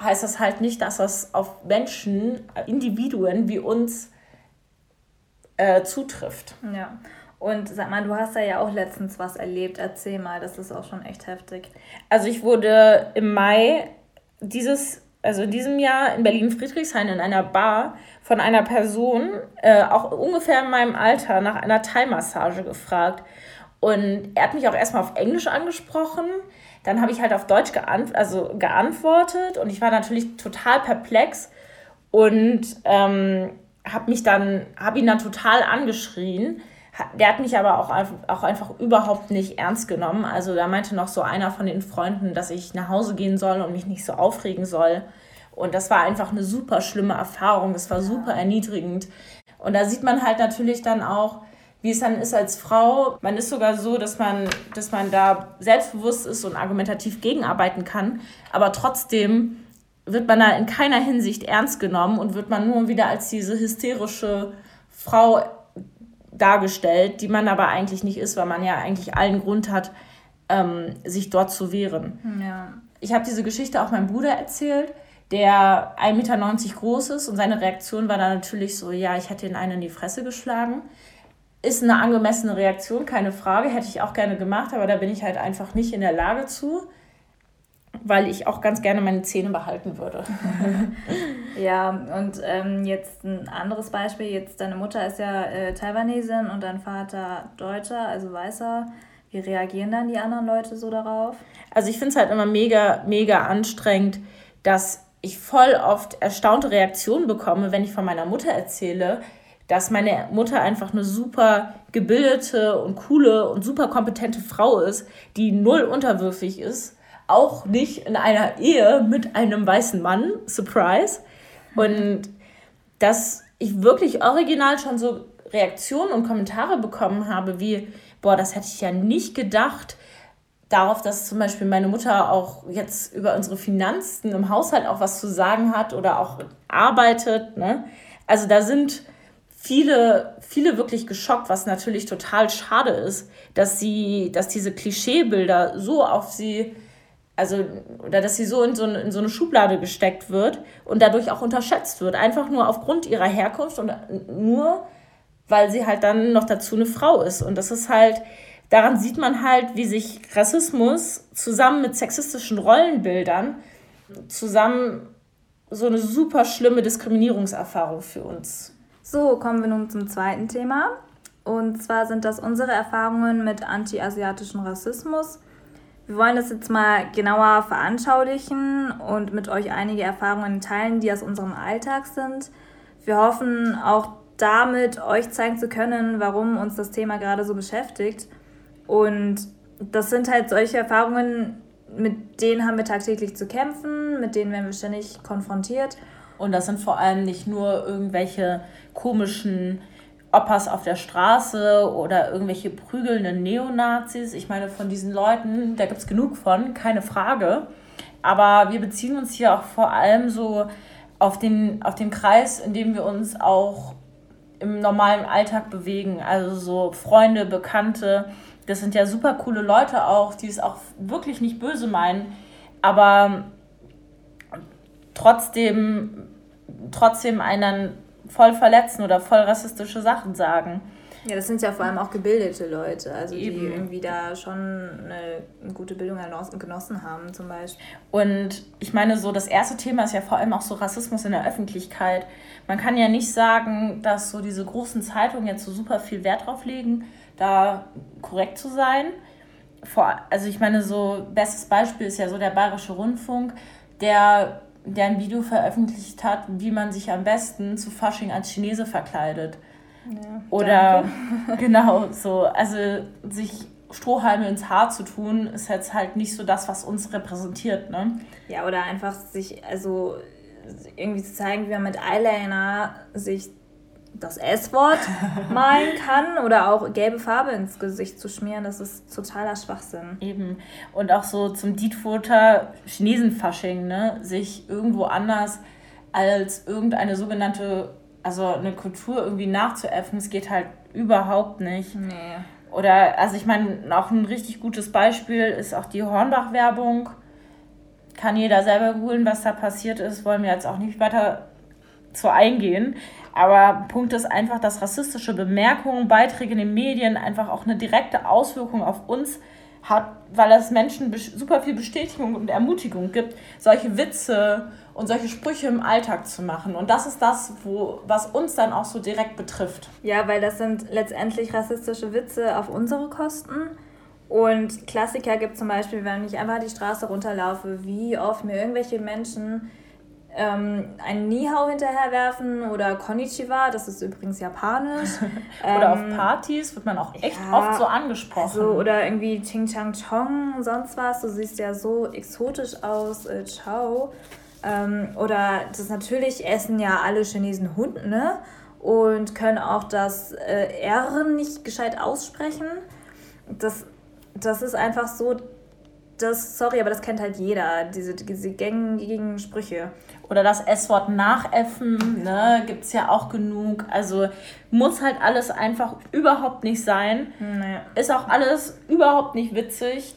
heißt das halt nicht, dass das auf Menschen, Individuen wie uns äh, zutrifft. Ja. Und sag mal, du hast da ja auch letztens was erlebt. Erzähl mal, das ist auch schon echt heftig. Also ich wurde im Mai dieses also in diesem Jahr in Berlin-Friedrichshain in einer Bar von einer Person, äh, auch ungefähr in meinem Alter, nach einer Thai-Massage gefragt. Und er hat mich auch erstmal auf Englisch angesprochen. Dann habe ich halt auf Deutsch geant also geantwortet und ich war natürlich total perplex und ähm, habe mich habe ihn dann total angeschrien der hat mich aber auch, auch einfach überhaupt nicht ernst genommen. Also da meinte noch so einer von den Freunden, dass ich nach Hause gehen soll und mich nicht so aufregen soll. Und das war einfach eine super schlimme Erfahrung. Das war super erniedrigend. Und da sieht man halt natürlich dann auch, wie es dann ist als Frau. Man ist sogar so, dass man, dass man da selbstbewusst ist und argumentativ gegenarbeiten kann. Aber trotzdem wird man da in keiner Hinsicht ernst genommen und wird man nur wieder als diese hysterische Frau dargestellt, die man aber eigentlich nicht ist, weil man ja eigentlich allen Grund hat, ähm, sich dort zu wehren. Ja. Ich habe diese Geschichte auch meinem Bruder erzählt, der 1,90 Meter groß ist und seine Reaktion war dann natürlich so, ja, ich hätte ihn einen in die Fresse geschlagen. Ist eine angemessene Reaktion, keine Frage, hätte ich auch gerne gemacht, aber da bin ich halt einfach nicht in der Lage zu weil ich auch ganz gerne meine Zähne behalten würde. ja, und ähm, jetzt ein anderes Beispiel. Jetzt deine Mutter ist ja äh, Taiwanesin und dein Vater Deutscher, also Weißer. Wie reagieren dann die anderen Leute so darauf? Also ich finde es halt immer mega, mega anstrengend, dass ich voll oft erstaunte Reaktionen bekomme, wenn ich von meiner Mutter erzähle, dass meine Mutter einfach eine super gebildete und coole und super kompetente Frau ist, die null unterwürfig ist auch nicht in einer Ehe mit einem weißen Mann. Surprise. Und dass ich wirklich original schon so Reaktionen und Kommentare bekommen habe, wie, boah, das hätte ich ja nicht gedacht, darauf, dass zum Beispiel meine Mutter auch jetzt über unsere Finanzen im Haushalt auch was zu sagen hat oder auch arbeitet. Ne? Also da sind viele, viele wirklich geschockt, was natürlich total schade ist, dass sie, dass diese Klischeebilder so auf sie, also, oder dass sie so in so, in so eine Schublade gesteckt wird und dadurch auch unterschätzt wird. Einfach nur aufgrund ihrer Herkunft und nur, weil sie halt dann noch dazu eine Frau ist. Und das ist halt, daran sieht man halt, wie sich Rassismus zusammen mit sexistischen Rollenbildern zusammen so eine super schlimme Diskriminierungserfahrung für uns. So, kommen wir nun zum zweiten Thema. Und zwar sind das unsere Erfahrungen mit anti-asiatischem Rassismus. Wir wollen das jetzt mal genauer veranschaulichen und mit euch einige Erfahrungen teilen, die aus unserem Alltag sind. Wir hoffen auch damit euch zeigen zu können, warum uns das Thema gerade so beschäftigt. Und das sind halt solche Erfahrungen, mit denen haben wir tagtäglich zu kämpfen, mit denen werden wir ständig konfrontiert. Und das sind vor allem nicht nur irgendwelche komischen Opas auf der Straße oder irgendwelche prügelnden Neonazis. Ich meine, von diesen Leuten, da gibt es genug von, keine Frage. Aber wir beziehen uns hier auch vor allem so auf den, auf den Kreis, in dem wir uns auch im normalen Alltag bewegen. Also so Freunde, Bekannte, das sind ja super coole Leute auch, die es auch wirklich nicht böse meinen, aber trotzdem, trotzdem einen voll verletzen oder voll rassistische Sachen sagen. Ja, das sind ja vor allem auch gebildete Leute, also Eben. die irgendwie da schon eine, eine gute Bildung genossen haben zum Beispiel. Und ich meine, so das erste Thema ist ja vor allem auch so Rassismus in der Öffentlichkeit. Man kann ja nicht sagen, dass so diese großen Zeitungen jetzt so super viel Wert drauf legen, da korrekt zu sein. Vor, also ich meine, so bestes Beispiel ist ja so der Bayerische Rundfunk, der, der ein Video veröffentlicht hat, wie man sich am besten zu Fasching als Chinese verkleidet. Ja, Oder genau so, also sich Strohhalme ins Haar zu tun, ist jetzt halt nicht so das, was uns repräsentiert, ne? Ja, oder einfach sich, also irgendwie zu zeigen, wie man mit Eyeliner sich das S-Wort malen kann oder auch gelbe Farbe ins Gesicht zu schmieren, das ist totaler Schwachsinn. Eben. Und auch so zum Dietfutter Chinesenfasching, ne? Sich irgendwo anders als irgendeine sogenannte, also eine Kultur irgendwie nachzuäffen, es geht halt überhaupt nicht. Nee. Oder, also ich meine, auch ein richtig gutes Beispiel ist auch die Hornbach-Werbung. Kann jeder selber googeln, was da passiert ist, wollen wir jetzt auch nicht weiter zu eingehen. Aber Punkt ist einfach, dass rassistische Bemerkungen, Beiträge in den Medien einfach auch eine direkte Auswirkung auf uns hat, weil es Menschen super viel Bestätigung und Ermutigung gibt, solche Witze und solche Sprüche im Alltag zu machen. Und das ist das, wo, was uns dann auch so direkt betrifft. Ja, weil das sind letztendlich rassistische Witze auf unsere Kosten. Und Klassiker gibt zum Beispiel, wenn ich einfach die Straße runterlaufe, wie oft mir irgendwelche Menschen ähm, ein Nihau hinterherwerfen oder Konnichiwa, das ist übrigens japanisch. oder ähm, auf Partys wird man auch echt ja, oft so angesprochen. Also, oder irgendwie Ching Chang Chong, sonst was. Du siehst ja so exotisch aus, äh, ciao. Ähm, oder das natürlich essen ja alle Chinesen Hund, ne? Und können auch das äh, R nicht gescheit aussprechen. Das, das ist einfach so, das, sorry, aber das kennt halt jeder, diese, diese gängigen Sprüche. Oder das S-Wort nachäffen, ne, gibt es ja auch genug. Also muss halt alles einfach überhaupt nicht sein. Nee. Ist auch alles überhaupt nicht witzig.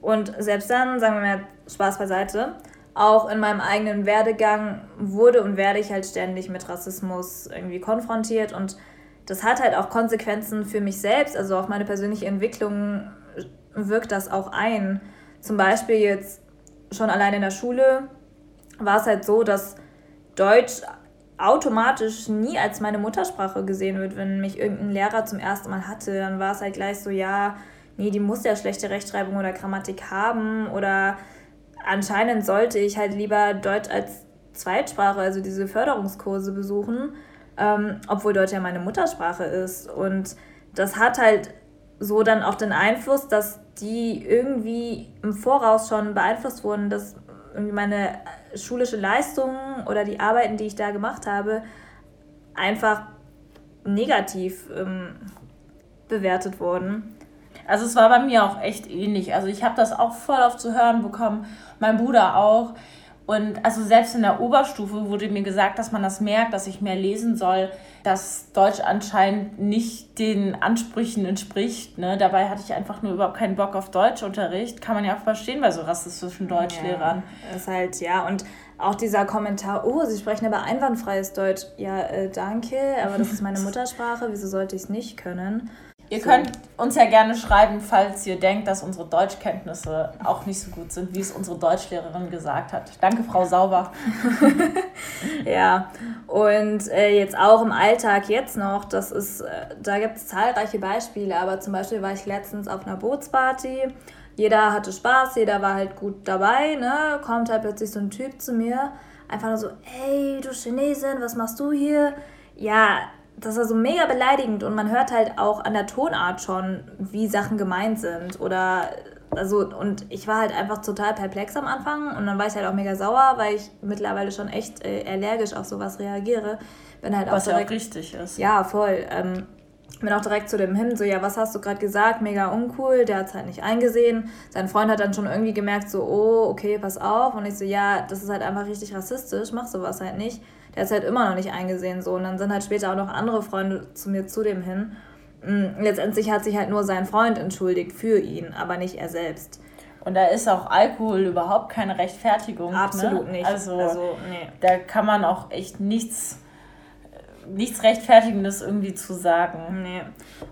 Und selbst dann, sagen wir mal Spaß beiseite, auch in meinem eigenen Werdegang wurde und werde ich halt ständig mit Rassismus irgendwie konfrontiert und das hat halt auch Konsequenzen für mich selbst, also auf meine persönliche Entwicklung wirkt das auch ein. Zum Beispiel jetzt schon allein in der Schule war es halt so, dass Deutsch automatisch nie als meine Muttersprache gesehen wird. Wenn mich irgendein Lehrer zum ersten Mal hatte, dann war es halt gleich so, ja, nee, die muss ja schlechte Rechtschreibung oder Grammatik haben oder anscheinend sollte ich halt lieber Deutsch als Zweitsprache, also diese Förderungskurse besuchen, ähm, obwohl Deutsch ja meine Muttersprache ist. Und das hat halt so dann auch den Einfluss, dass die irgendwie im Voraus schon beeinflusst wurden, dass meine schulische Leistung oder die Arbeiten, die ich da gemacht habe, einfach negativ ähm, bewertet wurden. Also es war bei mir auch echt ähnlich. Also ich habe das auch voll oft zu hören bekommen, mein Bruder auch. Und also selbst in der Oberstufe wurde mir gesagt, dass man das merkt, dass ich mehr lesen soll, dass Deutsch anscheinend nicht den Ansprüchen entspricht. Ne? Dabei hatte ich einfach nur überhaupt keinen Bock auf Deutschunterricht. Kann man ja auch verstehen bei so rassistischen Deutschlehrern. Ja, ist halt, ja, und auch dieser Kommentar, oh, Sie sprechen aber einwandfreies Deutsch. Ja, äh, danke, aber das ist meine Muttersprache, wieso sollte ich es nicht können? Ihr so. könnt uns ja gerne schreiben, falls ihr denkt, dass unsere Deutschkenntnisse auch nicht so gut sind, wie es unsere Deutschlehrerin gesagt hat. Danke, Frau Sauber. ja, und äh, jetzt auch im Alltag jetzt noch, das ist, äh, da gibt es zahlreiche Beispiele, aber zum Beispiel war ich letztens auf einer Bootsparty. Jeder hatte Spaß, jeder war halt gut dabei, ne? Kommt halt plötzlich so ein Typ zu mir, einfach nur so, hey, du Chinesin, was machst du hier? Ja, das war so mega beleidigend und man hört halt auch an der Tonart schon, wie Sachen gemeint sind oder also und ich war halt einfach total perplex am Anfang und dann war ich halt auch mega sauer, weil ich mittlerweile schon echt äh, allergisch auf sowas reagiere. Bin halt was auch direkt, ja auch richtig ist. Ja, voll. Ähm, bin auch direkt zu dem hin, so, ja, was hast du gerade gesagt? Mega uncool. Der hat es halt nicht eingesehen. Sein Freund hat dann schon irgendwie gemerkt, so, oh, okay, pass auf. Und ich so, ja, das ist halt einfach richtig rassistisch, mach sowas halt nicht der ist halt immer noch nicht eingesehen so. Und dann sind halt später auch noch andere Freunde zu mir zu dem hin. Mm, letztendlich hat sich halt nur sein Freund entschuldigt für ihn, aber nicht er selbst. Und da ist auch Alkohol überhaupt keine Rechtfertigung. Ne? Absolut ne? nicht. Also, also nee. da kann man auch echt nichts, nichts Rechtfertigendes irgendwie zu sagen. Nee.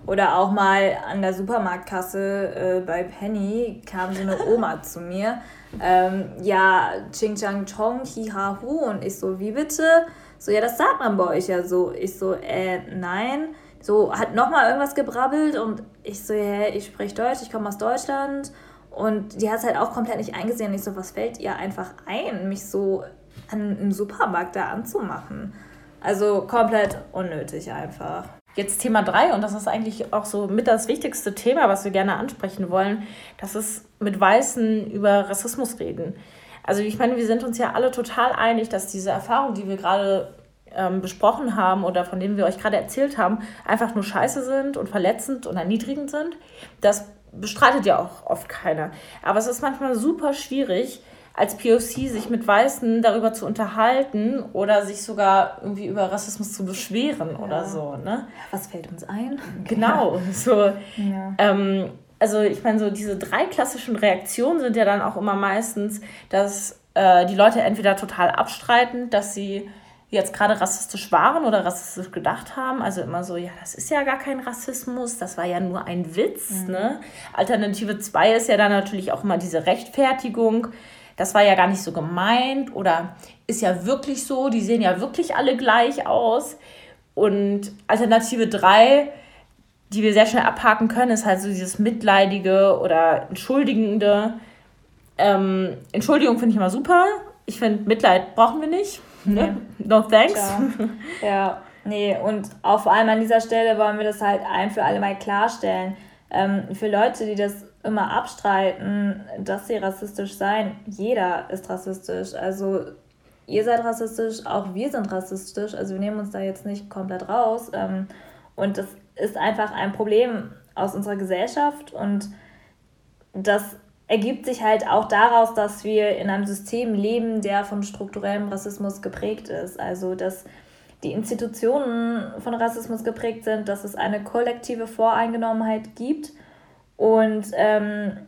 Oder auch mal an der Supermarktkasse äh, bei Penny kam so eine Oma zu mir ähm, ja, Ching Chang Chong, Hi Ha Hu. Und ich so, wie bitte? So, ja, das sagt man bei euch ja so. Ich so, äh, nein. So, hat nochmal irgendwas gebrabbelt und ich so, ja, ich spreche Deutsch, ich komme aus Deutschland. Und die hat es halt auch komplett nicht eingesehen. Und ich so, was fällt ihr einfach ein, mich so an einem Supermarkt da anzumachen? Also komplett unnötig einfach. Jetzt Thema 3, und das ist eigentlich auch so mit das wichtigste Thema, was wir gerne ansprechen wollen, das ist mit Weißen über Rassismus reden. Also ich meine, wir sind uns ja alle total einig, dass diese Erfahrungen, die wir gerade ähm, besprochen haben oder von denen wir euch gerade erzählt haben, einfach nur scheiße sind und verletzend und erniedrigend sind. Das bestreitet ja auch oft keiner. Aber es ist manchmal super schwierig, als POC sich mit Weißen darüber zu unterhalten oder sich sogar irgendwie über Rassismus zu beschweren ja. oder so. Ne? Was fällt uns ein? Genau, so. Ja. Ähm, also ich meine, so diese drei klassischen Reaktionen sind ja dann auch immer meistens, dass äh, die Leute entweder total abstreiten, dass sie jetzt gerade rassistisch waren oder rassistisch gedacht haben. Also immer so, ja, das ist ja gar kein Rassismus, das war ja nur ein Witz. Mhm. Ne? Alternative 2 ist ja dann natürlich auch immer diese Rechtfertigung das war ja gar nicht so gemeint oder ist ja wirklich so, die sehen ja wirklich alle gleich aus. Und Alternative 3, die wir sehr schnell abhaken können, ist halt so dieses Mitleidige oder Entschuldigende. Ähm, Entschuldigung finde ich immer super. Ich finde, Mitleid brauchen wir nicht. Ne? No thanks. Ja. ja, nee, und auch vor allem an dieser Stelle wollen wir das halt ein für alle Mal klarstellen. Ähm, für Leute, die das immer abstreiten, dass sie rassistisch seien. Jeder ist rassistisch. Also ihr seid rassistisch, auch wir sind rassistisch. Also wir nehmen uns da jetzt nicht komplett raus. Ähm, und das ist einfach ein Problem aus unserer Gesellschaft und das ergibt sich halt auch daraus, dass wir in einem System leben, der von strukturellem Rassismus geprägt ist. Also dass die Institutionen von Rassismus geprägt sind, dass es eine kollektive Voreingenommenheit gibt und ähm,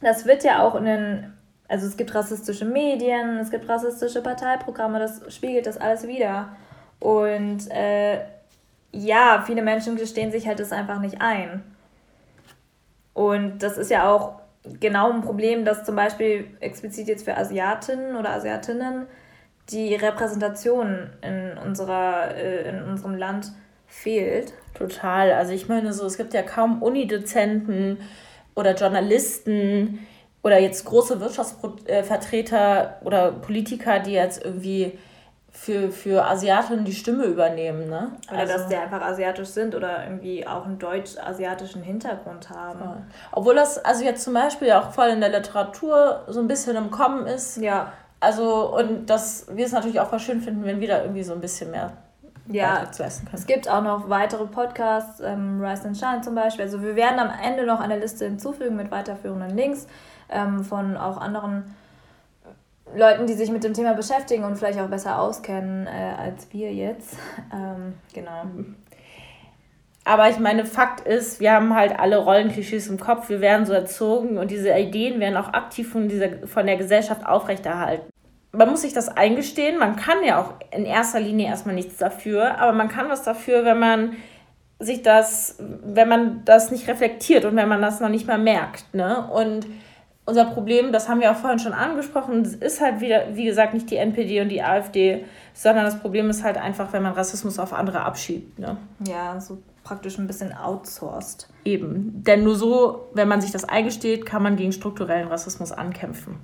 das wird ja auch in den, also es gibt rassistische Medien, es gibt rassistische Parteiprogramme, das spiegelt das alles wieder. Und äh, ja, viele Menschen gestehen sich halt das einfach nicht ein. Und das ist ja auch genau ein Problem, dass zum Beispiel explizit jetzt für Asiatinnen oder Asiatinnen die Repräsentation in, unserer, äh, in unserem Land fehlt. Total. Also ich meine so, es gibt ja kaum Unidozenten oder Journalisten oder jetzt große Wirtschaftsvertreter oder Politiker, die jetzt irgendwie für, für Asiatinnen die Stimme übernehmen. Ne? Oder also, dass die einfach asiatisch sind oder irgendwie auch einen deutsch-asiatischen Hintergrund haben. Ja. Obwohl das also jetzt zum Beispiel auch voll in der Literatur so ein bisschen im Kommen ist. Ja. Also, und dass wir es natürlich auch voll schön finden, wenn wir da irgendwie so ein bisschen mehr ja, zu essen können. Es gibt auch noch weitere Podcasts, ähm, Rise and Shine zum Beispiel. Also wir werden am Ende noch eine Liste hinzufügen mit weiterführenden Links ähm, von auch anderen Leuten, die sich mit dem Thema beschäftigen und vielleicht auch besser auskennen äh, als wir jetzt. Ähm, genau. Aber ich meine, Fakt ist, wir haben halt alle Rollenklischees im Kopf, wir werden so erzogen und diese Ideen werden auch aktiv von, dieser, von der Gesellschaft aufrechterhalten. Man muss sich das eingestehen, man kann ja auch in erster Linie erstmal nichts dafür, aber man kann was dafür, wenn man sich das, wenn man das nicht reflektiert und wenn man das noch nicht mal merkt. Ne? Und unser Problem, das haben wir auch vorhin schon angesprochen, ist halt wieder, wie gesagt, nicht die NPD und die AfD, sondern das Problem ist halt einfach, wenn man Rassismus auf andere abschiebt. Ne? Ja, so praktisch ein bisschen outsourced. Eben. Denn nur so, wenn man sich das eingesteht, kann man gegen strukturellen Rassismus ankämpfen.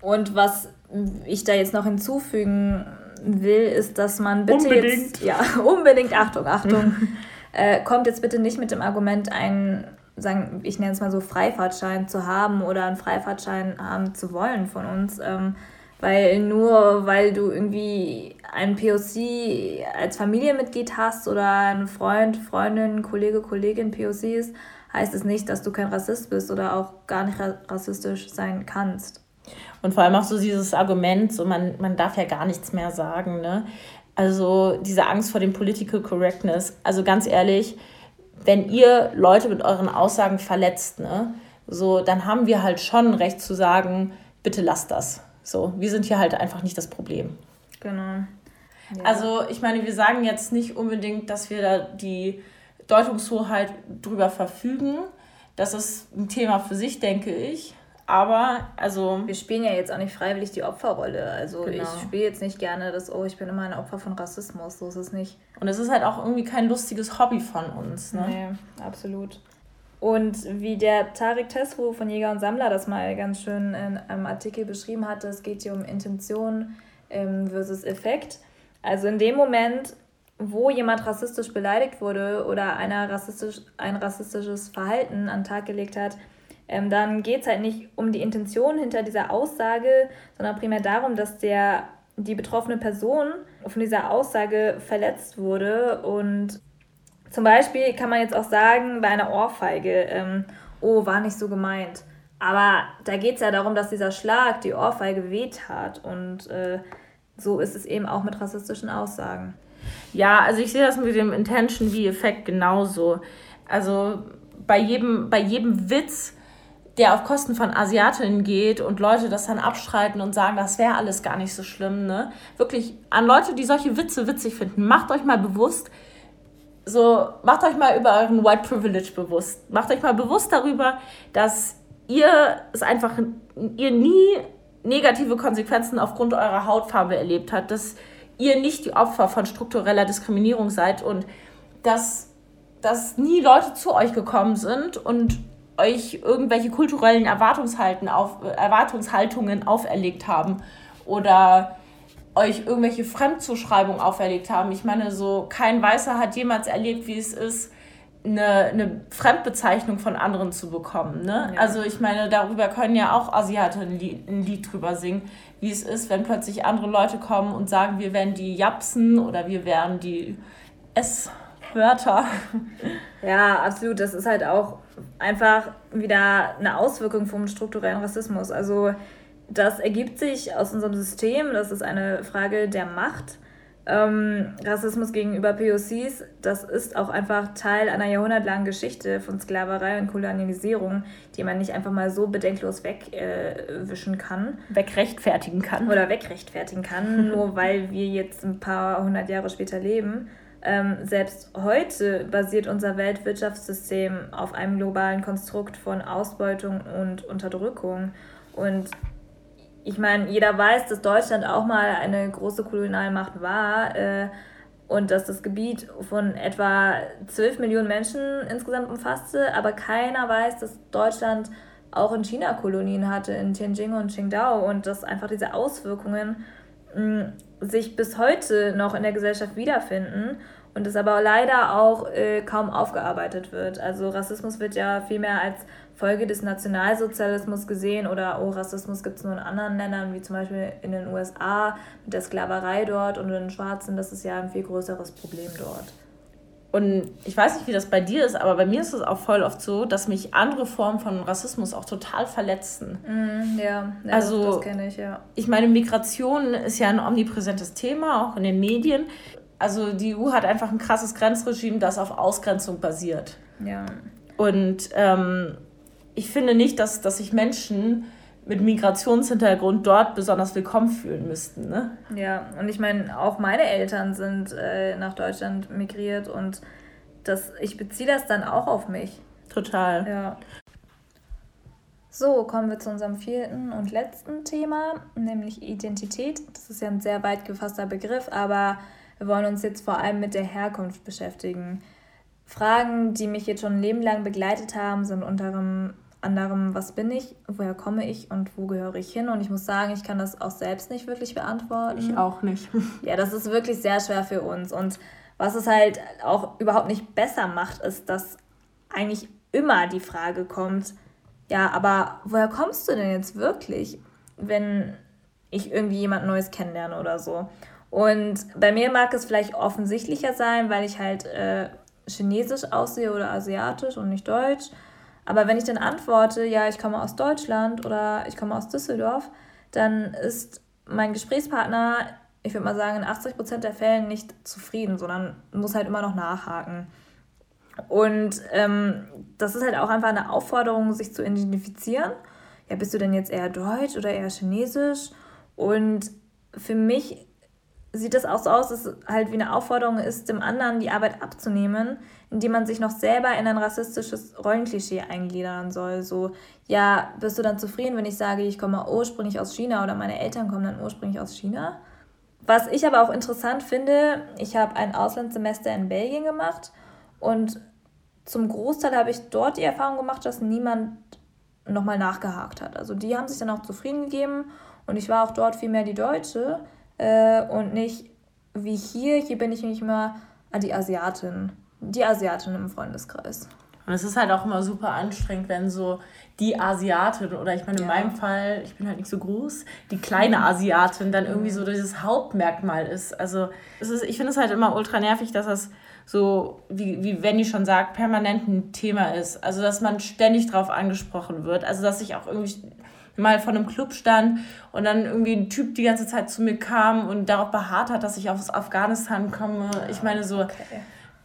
Und was ich da jetzt noch hinzufügen will, ist, dass man bitte unbedingt. jetzt. Ja, unbedingt, Achtung, Achtung. äh, kommt jetzt bitte nicht mit dem Argument, einen, sagen, ich nenne es mal so, Freifahrtschein zu haben oder einen Freifahrtschein haben zu wollen von uns. Ähm, weil nur weil du irgendwie ein POC als Familienmitglied hast oder ein Freund, Freundin, Kollege, Kollegin POC ist, heißt es nicht, dass du kein Rassist bist oder auch gar nicht rassistisch sein kannst. Und vor allem auch so dieses Argument, so man, man darf ja gar nichts mehr sagen, ne? Also diese Angst vor dem Political Correctness. Also ganz ehrlich, wenn ihr Leute mit euren Aussagen verletzt, ne, so, dann haben wir halt schon Recht zu sagen, bitte lasst das. So, wir sind hier halt einfach nicht das Problem. Genau. Ja. Also, ich meine, wir sagen jetzt nicht unbedingt, dass wir da die Deutungshoheit drüber verfügen. Das ist ein Thema für sich, denke ich. Aber, also. Wir spielen ja jetzt auch nicht freiwillig die Opferrolle. Also, genau. ich spiele jetzt nicht gerne das, oh, ich bin immer ein Opfer von Rassismus. So ist es nicht. Und es ist halt auch irgendwie kein lustiges Hobby von uns, ne? Nee, absolut. Und wie der Tarek Tesfu von Jäger und Sammler das mal ganz schön in einem Artikel beschrieben hatte, es geht hier um Intention ähm, versus Effekt. Also in dem Moment, wo jemand rassistisch beleidigt wurde oder einer rassistisch, ein rassistisches Verhalten an den Tag gelegt hat, ähm, dann geht es halt nicht um die Intention hinter dieser Aussage, sondern primär darum, dass der, die betroffene Person von dieser Aussage verletzt wurde und zum Beispiel kann man jetzt auch sagen, bei einer Ohrfeige, ähm, oh, war nicht so gemeint. Aber da geht es ja darum, dass dieser Schlag, die Ohrfeige weht hat. Und äh, so ist es eben auch mit rassistischen Aussagen. Ja, also ich sehe das mit dem Intention wie Effekt genauso. Also bei jedem, bei jedem Witz, der auf Kosten von Asiatinnen geht und Leute das dann abstreiten und sagen, das wäre alles gar nicht so schlimm, ne? Wirklich an Leute, die solche Witze witzig finden, macht euch mal bewusst, so, macht euch mal über euren White Privilege bewusst. Macht euch mal bewusst darüber, dass ihr es einfach, ihr nie negative Konsequenzen aufgrund eurer Hautfarbe erlebt habt, dass ihr nicht die Opfer von struktureller Diskriminierung seid und dass, dass nie Leute zu euch gekommen sind und euch irgendwelche kulturellen Erwartungshalten auf, Erwartungshaltungen auferlegt haben oder euch irgendwelche Fremdzuschreibungen auferlegt haben. Ich meine, so kein Weißer hat jemals erlebt, wie es ist, eine, eine Fremdbezeichnung von anderen zu bekommen. Ne? Ja. Also ich meine, darüber können ja auch Asiaten ein Lied, ein Lied drüber singen, wie es ist, wenn plötzlich andere Leute kommen und sagen, wir wären die Japsen oder wir wären die S-Wörter. Ja, absolut. Das ist halt auch einfach wieder eine Auswirkung vom strukturellen Rassismus. Also das ergibt sich aus unserem System, das ist eine Frage der Macht. Ähm, Rassismus gegenüber POCs, das ist auch einfach Teil einer jahrhundertlangen Geschichte von Sklaverei und Kolonialisierung, die man nicht einfach mal so bedenklos wegwischen äh, kann. Wegrechtfertigen kann. Oder wegrechtfertigen kann, nur weil wir jetzt ein paar hundert Jahre später leben. Ähm, selbst heute basiert unser Weltwirtschaftssystem auf einem globalen Konstrukt von Ausbeutung und Unterdrückung. Und ich meine, jeder weiß, dass Deutschland auch mal eine große Kolonialmacht war äh, und dass das Gebiet von etwa 12 Millionen Menschen insgesamt umfasste, aber keiner weiß, dass Deutschland auch in China Kolonien hatte, in Tianjin und Qingdao und dass einfach diese Auswirkungen sich bis heute noch in der Gesellschaft wiederfinden und es aber leider auch äh, kaum aufgearbeitet wird. Also Rassismus wird ja vielmehr als Folge des Nationalsozialismus gesehen oder oh, Rassismus gibt es nur in anderen Ländern, wie zum Beispiel in den USA mit der Sklaverei dort und den Schwarzen, das ist ja ein viel größeres Problem dort. Und ich weiß nicht, wie das bei dir ist, aber bei mir ist es auch voll oft so, dass mich andere Formen von Rassismus auch total verletzen. Mm, ja, ja, Also- das, das kenne ich, ja. Ich meine, Migration ist ja ein omnipräsentes Thema, auch in den Medien. Also die EU hat einfach ein krasses Grenzregime, das auf Ausgrenzung basiert. Ja. Und ähm, ich finde nicht, dass, dass sich Menschen mit Migrationshintergrund dort besonders willkommen fühlen müssten. Ne? Ja, und ich meine, auch meine Eltern sind äh, nach Deutschland migriert und das, ich beziehe das dann auch auf mich. Total. Ja. So, kommen wir zu unserem vierten und letzten Thema, nämlich Identität. Das ist ja ein sehr weit gefasster Begriff, aber wir wollen uns jetzt vor allem mit der Herkunft beschäftigen. Fragen, die mich jetzt schon ein Leben lang begleitet haben, sind unter anderem, was bin ich, woher komme ich und wo gehöre ich hin? Und ich muss sagen, ich kann das auch selbst nicht wirklich beantworten. Ich auch nicht. Ja, das ist wirklich sehr schwer für uns. Und was es halt auch überhaupt nicht besser macht, ist, dass eigentlich immer die Frage kommt, ja, aber woher kommst du denn jetzt wirklich, wenn ich irgendwie jemand Neues kennenlerne oder so? Und bei mir mag es vielleicht offensichtlicher sein, weil ich halt äh, chinesisch aussehe oder asiatisch und nicht deutsch. Aber wenn ich dann antworte, ja, ich komme aus Deutschland oder ich komme aus Düsseldorf, dann ist mein Gesprächspartner, ich würde mal sagen, in 80% der Fällen nicht zufrieden, sondern muss halt immer noch nachhaken. Und ähm, das ist halt auch einfach eine Aufforderung, sich zu identifizieren. Ja, bist du denn jetzt eher deutsch oder eher chinesisch? Und für mich sieht das auch so aus, dass es halt wie eine Aufforderung ist, dem anderen die Arbeit abzunehmen, indem man sich noch selber in ein rassistisches Rollenklischee eingliedern soll. So, ja, bist du dann zufrieden, wenn ich sage, ich komme ursprünglich aus China oder meine Eltern kommen dann ursprünglich aus China? Was ich aber auch interessant finde, ich habe ein Auslandssemester in Belgien gemacht und zum Großteil habe ich dort die Erfahrung gemacht, dass niemand nochmal nachgehakt hat. Also die haben sich dann auch zufrieden gegeben und ich war auch dort viel mehr die Deutsche äh, und nicht wie hier. Hier bin ich nicht mehr die Asiatin. Die Asiatin im Freundeskreis. Und es ist halt auch immer super anstrengend, wenn so die Asiatin oder ich meine, in Ja. meinem Fall, ich bin halt nicht so groß, die kleine Asiatin dann irgendwie so dieses Hauptmerkmal ist. Also es ist, ich finde es halt immer ultra nervig, dass das so, wie, wie Wendy schon sagt, permanent ein Thema ist. Also dass man ständig drauf angesprochen wird. Also dass ich auch irgendwie mal vor einem Club stand und dann irgendwie ein Typ die ganze Zeit zu mir kam und darauf beharrt hat, dass ich aus Afghanistan komme. Ich meine so,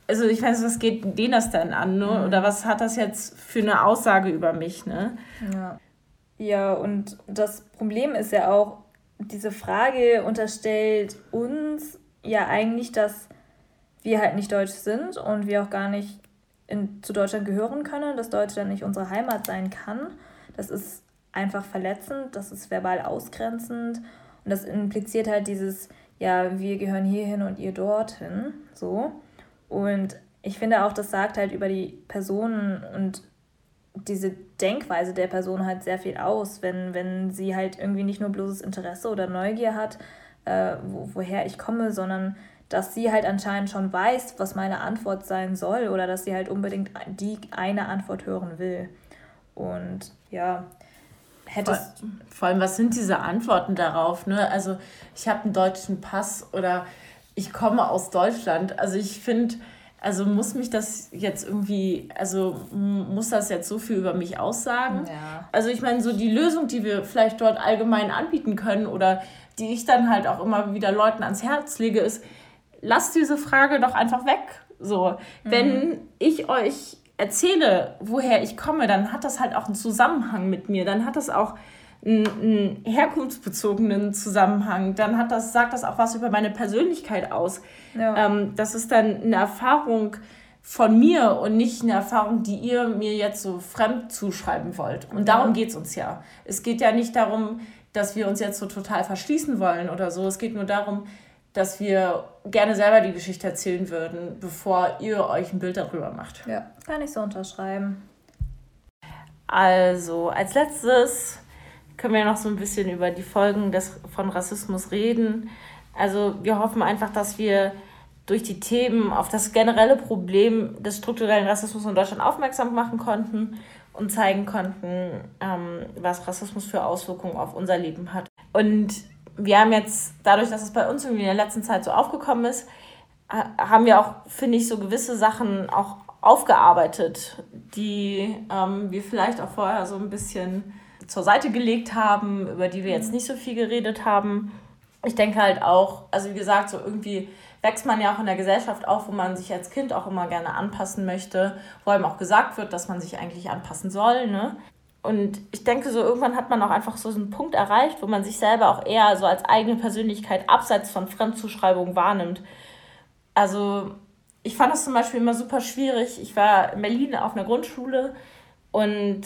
also ich weiß, was geht denen das denn an, ne? Oder was hat das jetzt für eine Aussage über mich, ne? Ja. Ja, und das Problem ist ja auch, diese Frage unterstellt uns ja eigentlich, dass wir halt nicht deutsch sind und wir auch gar nicht in, zu Deutschland gehören können, dass Deutschland nicht unsere Heimat sein kann. Das ist einfach verletzend, das ist verbal ausgrenzend und das impliziert halt dieses, ja, wir gehören hierhin und ihr dorthin, so. Und ich finde auch, das sagt halt über die Personen und diese Denkweise der Person halt sehr viel aus, wenn, wenn sie halt irgendwie nicht nur bloßes Interesse oder Neugier hat, äh, wo, woher ich komme, sondern dass sie halt anscheinend schon weiß, was meine Antwort sein soll oder dass sie halt unbedingt die eine Antwort hören will. Und ja, hättest Vor, vor allem, was sind diese Antworten darauf, ne? Also ich habe einen deutschen Pass oder ich komme aus Deutschland. Also ich finde, also muss mich das jetzt irgendwie, also muss das jetzt so viel über mich aussagen? Ja. Also ich meine, so die Lösung, die wir vielleicht dort allgemein anbieten können oder die ich dann halt auch immer wieder Leuten ans Herz lege, ist, lasst diese Frage doch einfach weg. So, wenn ich euch erzähle, woher ich komme, dann hat das halt auch einen Zusammenhang mit mir. Dann hat das auch einen, einen herkunftsbezogenen Zusammenhang. Dann hat das, sagt das auch was über meine Persönlichkeit aus. Ja. Ähm, das ist dann eine Erfahrung von mir und nicht eine Erfahrung, die ihr mir jetzt so fremd zuschreiben wollt. Und darum geht es uns ja. Es geht ja nicht darum, dass wir uns jetzt so total verschließen wollen oder so. Es geht nur darum, dass wir gerne selber die Geschichte erzählen würden, bevor ihr euch ein Bild darüber macht. ja, kann ich so unterschreiben. Also, als letztes können wir noch so ein bisschen über die Folgen des, von Rassismus reden. Also, wir hoffen einfach, dass wir durch die Themen auf das generelle Problem des strukturellen Rassismus in Deutschland aufmerksam machen konnten und zeigen konnten, ähm, was Rassismus für Auswirkungen auf unser Leben hat. Und wir haben jetzt, dadurch, dass es bei uns irgendwie in der letzten Zeit so aufgekommen ist, haben wir auch, finde ich, so gewisse Sachen auch aufgearbeitet, die ähm, wir vielleicht auch vorher so ein bisschen zur Seite gelegt haben, über die wir jetzt nicht so viel geredet haben. Ich denke halt auch, also wie gesagt, so irgendwie wächst man ja auch in der Gesellschaft auf, wo man sich als Kind auch immer gerne anpassen möchte, wo einem auch gesagt wird, dass man sich eigentlich anpassen soll. Ne? Und ich denke, so irgendwann hat man auch einfach so einen Punkt erreicht, wo man sich selber auch eher so als eigene Persönlichkeit abseits von Fremdzuschreibung wahrnimmt. Also ich fand das zum Beispiel immer super schwierig. Ich war in Berlin auf einer Grundschule und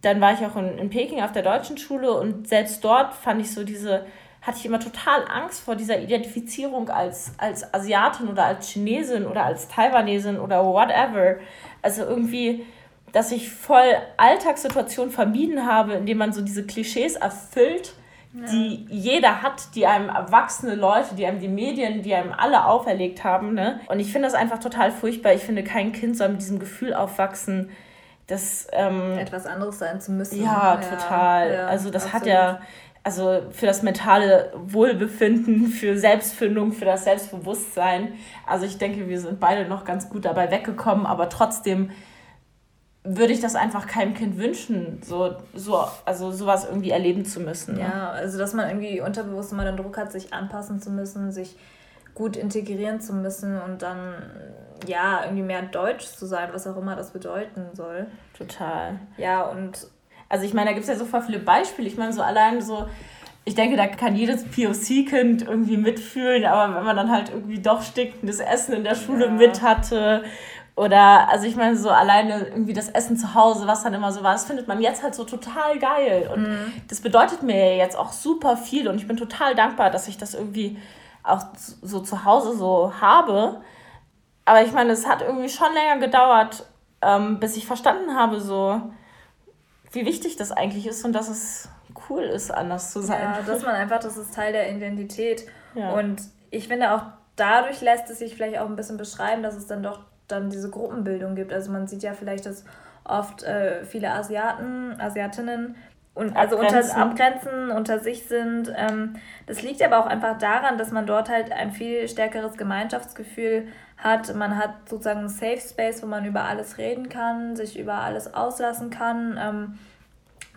dann war ich auch in, in Peking auf der deutschen Schule und selbst dort fand ich so diese, hatte ich immer total Angst vor dieser Identifizierung als, als Asiatin oder als Chinesin oder als Taiwanesin oder whatever. Also irgendwie, dass ich voll Alltagssituationen vermieden habe, indem man so diese Klischees erfüllt die jeder hat, die einem erwachsene Leute, die einem die Medien, die einem alle auferlegt haben. Ne? Und ich finde das einfach total furchtbar. Ich finde, kein Kind soll mit diesem Gefühl aufwachsen, dass. Ähm, Etwas anderes sein zu müssen. Ja, total. Ja, also, das absolut. hat ja. Also für das mentale Wohlbefinden, für Selbstfindung, für das Selbstbewusstsein. Also ich denke, wir sind beide noch ganz gut dabei weggekommen, aber trotzdem würde ich das einfach keinem Kind wünschen, so, so, also sowas irgendwie erleben zu müssen. Ne? Ja, also dass man irgendwie unterbewusst immer den Druck hat, sich anpassen zu müssen, sich gut integrieren zu müssen und dann ja irgendwie mehr deutsch zu sein, was auch immer das bedeuten soll. Total. Ja, und also ich meine, da gibt es ja so voll viele Beispiele. Ich meine, so allein so, ich denke, da kann jedes POC-Kind irgendwie mitfühlen, aber wenn man dann halt irgendwie doch stinkendes Essen in der Schule ja. mit hatte oder, also ich meine, so alleine irgendwie das Essen zu Hause, was dann immer so war, das findet man jetzt halt so total geil. Und mhm. das bedeutet mir jetzt auch super viel. Und ich bin total dankbar, dass ich das irgendwie auch so zu Hause so habe. Aber ich meine, es hat irgendwie schon länger gedauert, ähm, bis ich verstanden habe, so wie wichtig das eigentlich ist und dass es cool ist, anders zu sein. Ja, dass man einfach, das ist Teil der Identität. Ja. Und ich finde auch, dadurch lässt es sich vielleicht auch ein bisschen beschreiben, dass es dann doch dann diese Gruppenbildung gibt. Also man sieht ja vielleicht, dass oft äh, viele Asiaten, Asiatinnen und also abgrenzen. unter abgrenzen, unter sich sind. Ähm, das liegt aber auch einfach daran, dass man dort halt ein viel stärkeres Gemeinschaftsgefühl hat. Man hat sozusagen einen Safe Space, wo man über alles reden kann, sich über alles auslassen kann. Ähm,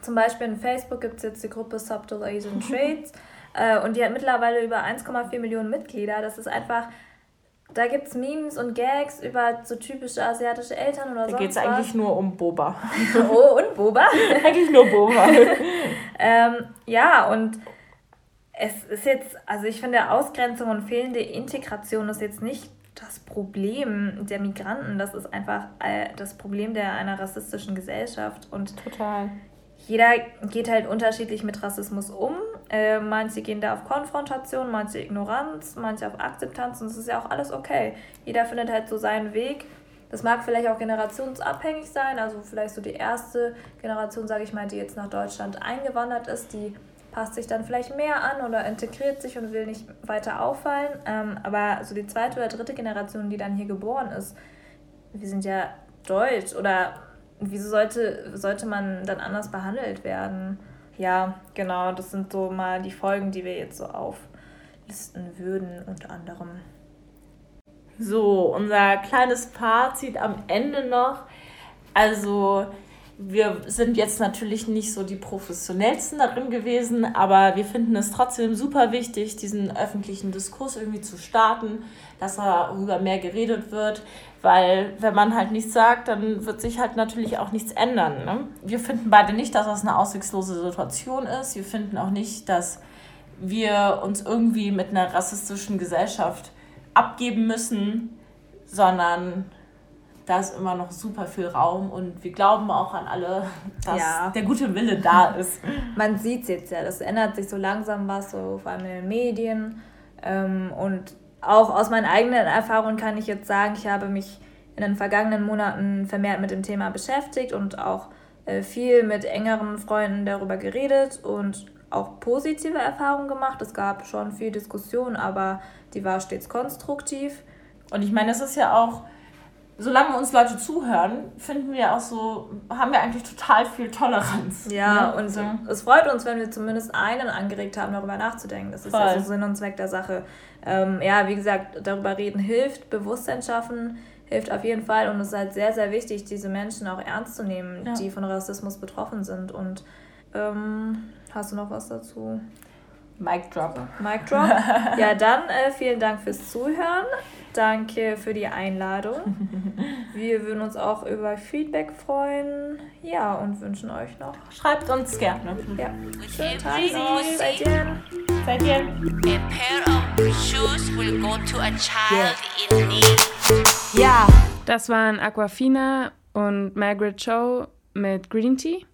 zum Beispiel in Facebook gibt es jetzt die Gruppe Subtle Asian Trades äh, und die hat mittlerweile über 1,4 Millionen Mitglieder. Das ist einfach da gibt es Memes und Gags über so typische asiatische Eltern oder so. Da geht es eigentlich nur um Boba. oh, und Boba? eigentlich nur Boba. ähm, ja, und es ist jetzt, also ich finde, Ausgrenzung und fehlende Integration ist jetzt nicht das Problem der Migranten, das ist einfach das Problem der einer rassistischen Gesellschaft. Und Total. Jeder geht halt unterschiedlich mit Rassismus um. Äh, manche gehen da auf Konfrontation, manche Ignoranz, manche auf Akzeptanz und das ist ja auch alles okay. Jeder findet halt so seinen Weg. Das mag vielleicht auch generationsabhängig sein, also vielleicht so die erste Generation, sage ich mal, die jetzt nach Deutschland eingewandert ist, die passt sich dann vielleicht mehr an oder integriert sich und will nicht weiter auffallen. Ähm, aber so die zweite oder dritte Generation, die dann hier geboren ist, wir sind ja deutsch oder wieso sollte, sollte man dann anders behandelt werden? Ja, genau, das sind so mal die Folgen, die wir jetzt so auflisten würden, unter anderem. So, unser kleines Fazit am Ende noch. Also, wir sind jetzt natürlich nicht so die professionellsten darin gewesen, aber wir finden es trotzdem super wichtig, diesen öffentlichen Diskurs irgendwie zu starten, dass darüber mehr geredet wird, weil wenn man halt nichts sagt, dann wird sich halt natürlich auch nichts ändern. Ne? Wir finden beide nicht, dass das eine auswegslose Situation ist. Wir finden auch nicht, dass wir uns irgendwie mit einer rassistischen Gesellschaft abgeben müssen, sondern da ist immer noch super viel Raum und wir glauben auch an alle, dass ja. der gute Wille da ist. Man sieht es jetzt ja, das ändert sich so langsam was, so vor allem in den Medien. Ähm, und auch aus meinen eigenen Erfahrungen kann ich jetzt sagen, ich habe mich in den vergangenen Monaten vermehrt mit dem Thema beschäftigt und auch äh, viel mit engeren Freunden darüber geredet und auch positive Erfahrungen gemacht. Es gab schon viel Diskussion, aber die war stets konstruktiv. Und ich meine, es ist ja auch solange uns Leute zuhören, finden wir auch so, haben wir eigentlich total viel Toleranz. Ja, ne? und so. es freut uns, wenn wir zumindest einen angeregt haben, darüber nachzudenken. Das ist ja Voll. so Sinn und Zweck der Sache. Ähm, ja, wie gesagt, darüber reden hilft, Bewusstsein schaffen hilft auf jeden Fall und es ist halt sehr, sehr wichtig, diese Menschen auch ernst zu nehmen, Ja. die von Rassismus betroffen sind. Und ähm, hast du noch was dazu? Mic drop. Mic drop. ja, dann äh, vielen Dank fürs Zuhören. Danke für die Einladung. Wir würden uns auch über Feedback freuen. Ja, und wünschen euch noch Schreibt uns gerne. ja, schönen Tag. Seid ihr? Seid ihr? A pair of shoes will go to a child in need. Ja. Das waren Aquafina und Margaret Cho mit Green Tea.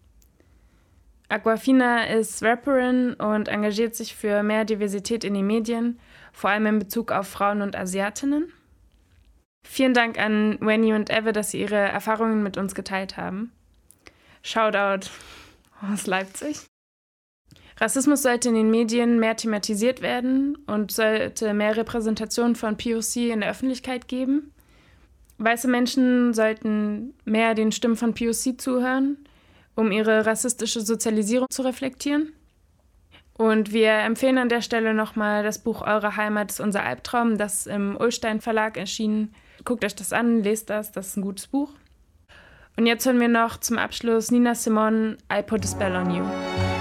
Aquafina ist Rapperin und engagiert sich für mehr Diversität in den Medien, vor allem in Bezug auf Frauen und Asiatinnen. Vielen Dank an Wenny und Eve, dass sie ihre Erfahrungen mit uns geteilt haben. Shoutout aus Leipzig. Rassismus sollte in den Medien mehr thematisiert werden und sollte mehr Repräsentation von POC in der Öffentlichkeit geben. Weiße Menschen sollten mehr den Stimmen von POC zuhören, um ihre rassistische Sozialisierung zu reflektieren. Und wir empfehlen an der Stelle nochmal das Buch Eure Heimat ist unser Albtraum, das im Ullstein Verlag erschienen. Guckt euch das an, lest das, das ist ein gutes Buch. Und jetzt hören wir noch zum Abschluss Nina Simone, I Put a Spell on You.